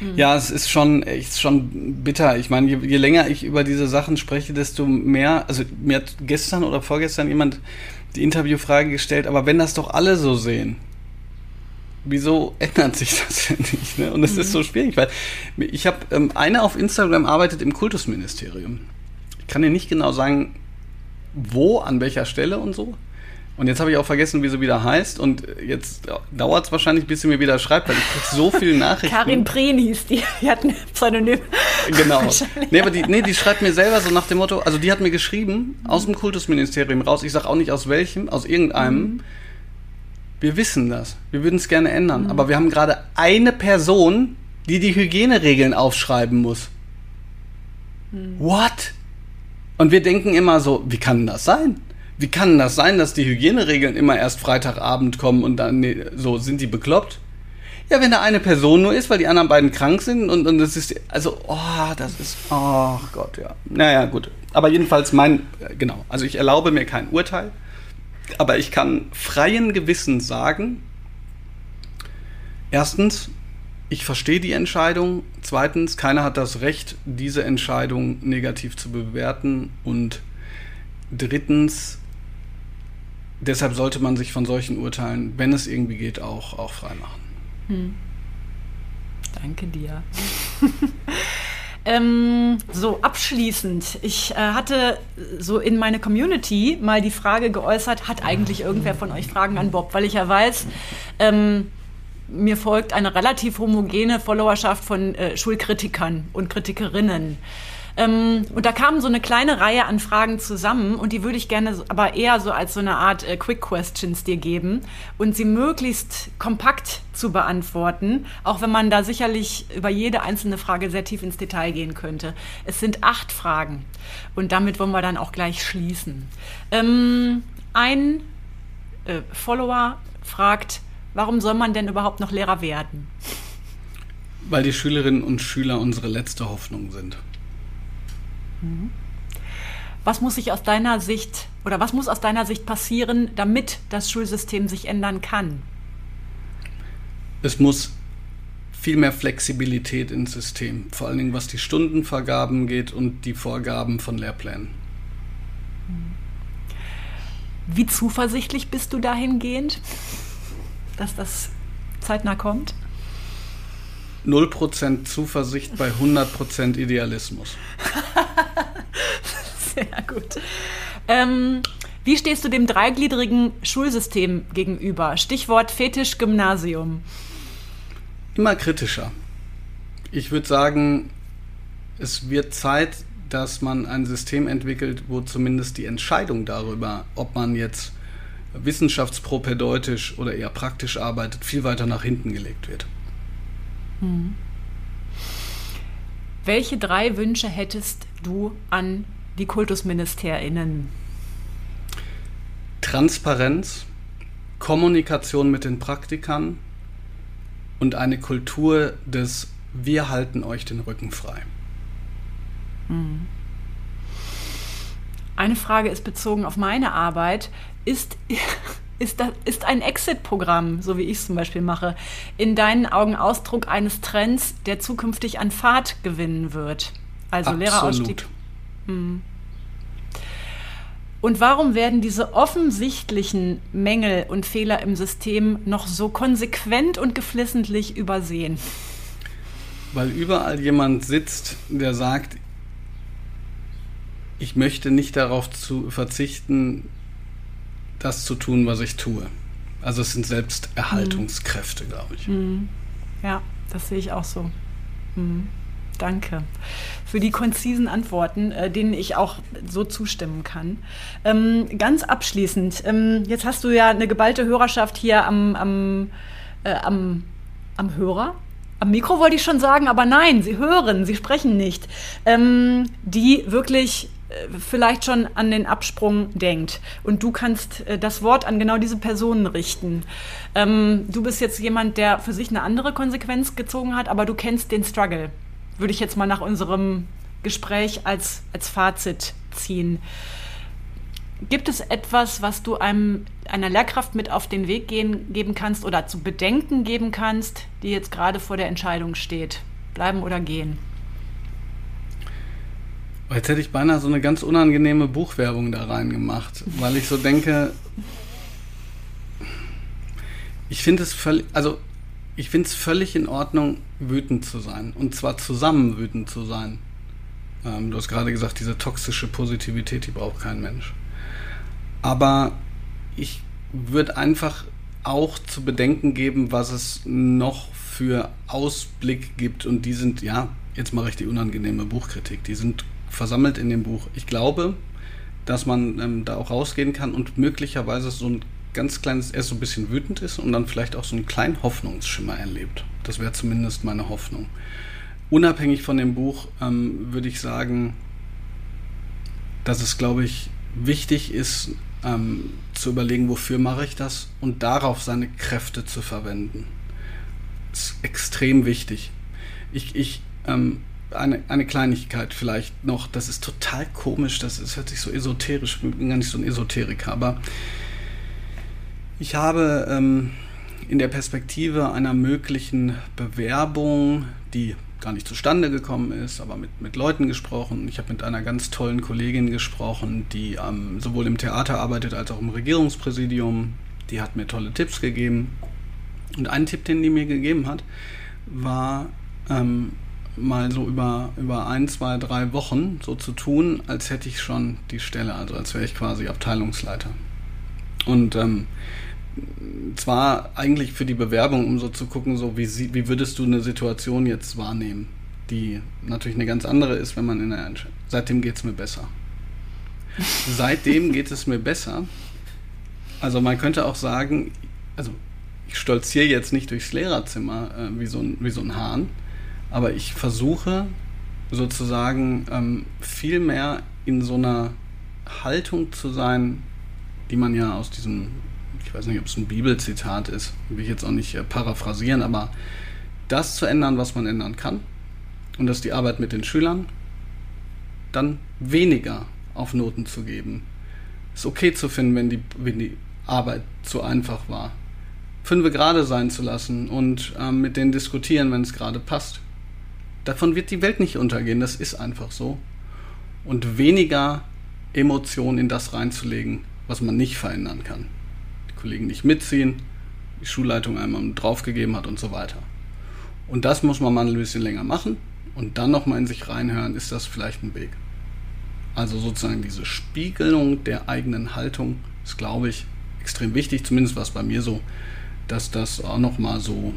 Mhm. Ja, es ist schon, ist schon bitter. Ich meine, je, je länger ich über diese Sachen spreche, desto mehr, also mir hat gestern oder vorgestern jemand die Interviewfrage gestellt, aber wenn das doch alle so sehen, wieso ändert sich das denn nicht? Ne? Und es mhm. ist so schwierig, weil ich habe, ähm, einer auf Instagram arbeitet im Kultusministerium. Ich kann dir nicht genau sagen, wo, an welcher Stelle und so. Und jetzt habe ich auch vergessen, wie sie wieder heißt. Und jetzt dauert es wahrscheinlich, bis sie mir wieder schreibt, weil ich kriege so viele [laughs] Nachrichten. Karin Prehn hieß die. [laughs] Die hat ein Pseudonym. Genau. [laughs] Nee, aber die, nee, die schreibt mir selber so nach dem Motto, also die hat mir geschrieben, aus dem Kultusministerium raus, ich sage auch nicht aus welchem, aus irgendeinem. Mhm. Wir wissen das. Wir würden es gerne ändern. Mhm. Aber wir haben gerade eine Person, die die Hygieneregeln aufschreiben muss. Mhm. What? Und wir denken immer so, wie kann das sein? Wie kann das sein, dass die Hygieneregeln immer erst Freitagabend kommen und dann nee, so sind die bekloppt? Ja, wenn da eine Person nur ist, weil die anderen beiden krank sind und, und das ist, also, oh, das ist, oh Gott, ja. Naja, gut. Aber jedenfalls mein, genau, also ich erlaube mir kein Urteil, aber ich kann freien Gewissens sagen, erstens, ich verstehe die Entscheidung. Zweitens, keiner hat das Recht, diese Entscheidung negativ zu bewerten. Und drittens, deshalb sollte man sich von solchen Urteilen, wenn es irgendwie geht, auch, auch freimachen. Hm. Danke dir. [laughs] ähm, so, abschließend. Ich äh, hatte so in meine Community mal die Frage geäußert, hat eigentlich irgendwer von euch Fragen an Bob? Weil ich ja weiß, ähm, mir folgt eine relativ homogene Followerschaft von äh, Schulkritikern und Kritikerinnen. Ähm, und da kamen so eine kleine Reihe an Fragen zusammen und die würde ich gerne aber eher so als so eine Art äh, Quick Questions dir geben und sie möglichst kompakt zu beantworten, auch wenn man da sicherlich über jede einzelne Frage sehr tief ins Detail gehen könnte. Es sind acht Fragen und damit wollen wir dann auch gleich schließen. Ähm, ein äh, Follower fragt, warum soll man denn überhaupt noch Lehrer werden? Weil die Schülerinnen und Schüler unsere letzte Hoffnung sind. Was muss sich aus deiner Sicht oder was muss aus deiner Sicht passieren, damit das Schulsystem sich ändern kann? Es muss viel mehr Flexibilität ins System, vor allen Dingen was die Stundenvergaben geht und die Vorgaben von Lehrplänen. Wie zuversichtlich bist du dahingehend, dass das zeitnah kommt? 0% Zuversicht bei 100% Idealismus. [laughs] [laughs] Sehr gut. Ähm, wie stehst du dem dreigliedrigen Schulsystem gegenüber? Stichwort Fetisch Gymnasium. Immer kritischer. Ich würde sagen, es wird Zeit, dass man ein System entwickelt, wo zumindest die Entscheidung darüber, ob man jetzt wissenschaftspropedeutisch oder eher praktisch arbeitet, viel weiter nach hinten gelegt wird. Hm. Welche drei Wünsche hättest du an die KultusministerInnen? Transparenz, Kommunikation mit den Praktikern und eine Kultur des Wir halten euch den Rücken frei. Hm. Eine Frage ist bezogen auf meine Arbeit. Ist, [laughs] ist, das, ist ein Exit-Programm, so wie ich es zum Beispiel mache, in deinen Augen Ausdruck eines Trends, der zukünftig an Fahrt gewinnen wird? Also Absolut. Lehrerausstieg. Hm. Und warum werden diese offensichtlichen Mängel und Fehler im System noch so konsequent und geflissentlich übersehen? Weil überall jemand sitzt, der sagt, ich möchte nicht darauf zu verzichten, das zu tun, was ich tue. Also es sind Selbsterhaltungskräfte, mhm. glaube ich. Mhm. Ja, das sehe ich auch so. Mhm. Danke für die konzisen Antworten, äh, denen ich auch so zustimmen kann. Ähm, ganz abschließend, ähm, jetzt hast du ja eine geballte Hörerschaft hier am, am, äh, am, am Hörer. Am Mikro wollte ich schon sagen, aber nein, sie hören, sie sprechen nicht. Ähm, die wirklich vielleicht schon an den Absprung denkt. Und du kannst äh, das Wort an genau diese Personen richten. Ähm, du bist jetzt jemand, der für sich eine andere Konsequenz gezogen hat, aber du kennst den Struggle würde ich jetzt mal nach unserem Gespräch als, als Fazit ziehen. Gibt es etwas, was du einem, einer Lehrkraft mit auf den Weg gehen, geben kannst oder zu bedenken geben kannst, die jetzt gerade vor der Entscheidung steht? Bleiben oder gehen? Jetzt hätte ich beinahe so eine ganz unangenehme Buchwerbung da reingemacht, weil ich so denke, ich finde es völlig, also ich finde es völlig in Ordnung, wütend zu sein. Und zwar zusammen wütend zu sein. Ähm, du hast gerade gesagt, diese toxische Positivität, die braucht kein Mensch. Aber ich würde einfach auch zu bedenken geben, was es noch für Ausblick gibt. Und die sind, ja, jetzt mache ich die unangenehme Buchkritik, die sind versammelt in dem Buch. Ich glaube, dass man ähm, da auch rausgehen kann und möglicherweise so ein ganz kleines, erst so ein bisschen wütend ist und dann vielleicht auch so einen kleinen Hoffnungsschimmer erlebt. Das wäre zumindest meine Hoffnung. Unabhängig von dem Buch ähm, würde ich sagen, dass es, glaube ich, wichtig ist, ähm, zu überlegen, wofür mache ich das und darauf seine Kräfte zu verwenden. Das ist extrem wichtig. Ich, ich ähm, eine, eine Kleinigkeit vielleicht noch, das ist total komisch, das, ist, hört sich so esoterisch, ich bin gar nicht so ein Esoteriker, aber ich habe ähm, in der Perspektive einer möglichen Bewerbung, die gar nicht zustande gekommen ist, aber mit, mit Leuten gesprochen. Ich habe mit einer ganz tollen Kollegin gesprochen, die ähm, sowohl im Theater arbeitet als auch im Regierungspräsidium. Die hat mir tolle Tipps gegeben. Und ein Tipp, den die mir gegeben hat, war ähm, mal so über, über ein, zwei, drei Wochen so zu tun, als hätte ich schon die Stelle, also als wäre ich quasi Abteilungsleiter. Und ähm, zwar eigentlich für die Bewerbung, um so zu gucken, so wie, sie, wie würdest du eine Situation jetzt wahrnehmen, die natürlich eine ganz andere ist, wenn man in der Entscheidung. Seitdem geht es mir besser. [laughs] Seitdem geht es mir besser. Also man könnte auch sagen, also ich stolziere jetzt nicht durchs Lehrerzimmer äh, wie, so ein, wie so ein Hahn, aber ich versuche sozusagen ähm, viel mehr in so einer Haltung zu sein, die man ja aus diesem ich weiß nicht, ob es ein Bibelzitat ist, will ich jetzt auch nicht äh, paraphrasieren, aber das zu ändern, was man ändern kann, und das ist die Arbeit mit den Schülern, dann weniger auf Noten zu geben. Ist okay zu finden, wenn die, wenn die Arbeit zu einfach war. Fünfe gerade sein zu lassen und ähm, mit denen diskutieren, wenn es gerade passt. Davon wird die Welt nicht untergehen, das ist einfach so. Und weniger Emotionen in das reinzulegen, was man nicht verändern kann. Kollegen nicht mitziehen, die Schulleitung einmal draufgegeben hat und so weiter. Und das muss man mal ein bisschen länger machen und dann nochmal in sich reinhören, ist das vielleicht ein Weg. Also sozusagen diese Spiegelung der eigenen Haltung ist, glaube ich, extrem wichtig. Zumindest war es bei mir so, dass das auch nochmal so,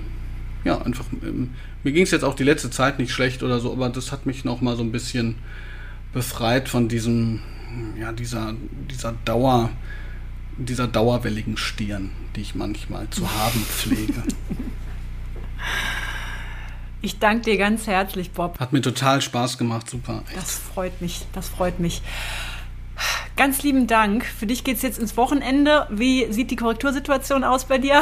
ja, einfach, mir ging es jetzt auch die letzte Zeit nicht schlecht oder so, aber das hat mich nochmal so ein bisschen befreit von diesem, ja, dieser, dieser Dauer, dieser dauerwelligen Stirn, die ich manchmal zu haben [laughs] pflege. Ich danke dir ganz herzlich, Bob. Hat mir total Spaß gemacht, super. Echt. Das freut mich, das freut mich. Ganz lieben Dank. Für dich geht es jetzt ins Wochenende. Wie sieht die Korrektursituation aus bei dir?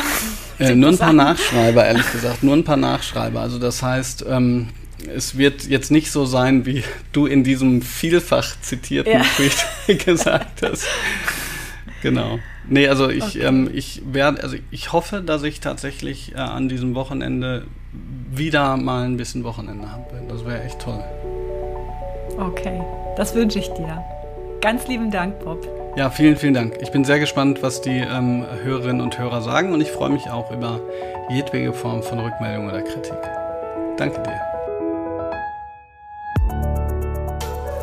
Äh, nur ein paar Nachschreiber, ehrlich [laughs] gesagt. Nur ein paar Nachschreiber. Also das heißt, ähm, es wird jetzt nicht so sein, wie du in diesem vielfach zitierten ja. Tweet [laughs] gesagt hast. Genau. Nee, also ich, okay. ähm, ich werde, also ich hoffe, dass ich tatsächlich äh, an diesem Wochenende wieder mal ein bisschen Wochenende habe. Das wäre echt toll. Okay, das wünsche ich dir. Ganz lieben Dank, Bob. Ja, vielen, vielen Dank. Ich bin sehr gespannt, was die ähm, Hörerinnen und Hörer sagen und ich freue mich auch über jedwege Form von Rückmeldung oder Kritik. Danke dir.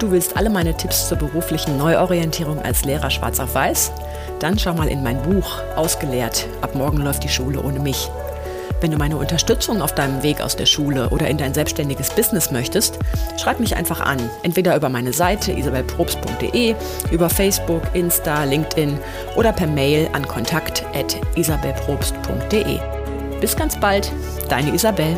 Du willst alle meine Tipps zur beruflichen Neuorientierung als Lehrer schwarz auf weiß? Dann schau mal in mein Buch Ausgelehrt. Ab morgen läuft die Schule ohne mich. Wenn du meine Unterstützung auf deinem Weg aus der Schule oder in dein selbstständiges Business möchtest, schreib mich einfach an. Entweder über meine Seite isabelprobst.de, über Facebook, Insta, LinkedIn oder per Mail an kontakt.isabelprobst.de. Bis ganz bald, deine Isabel.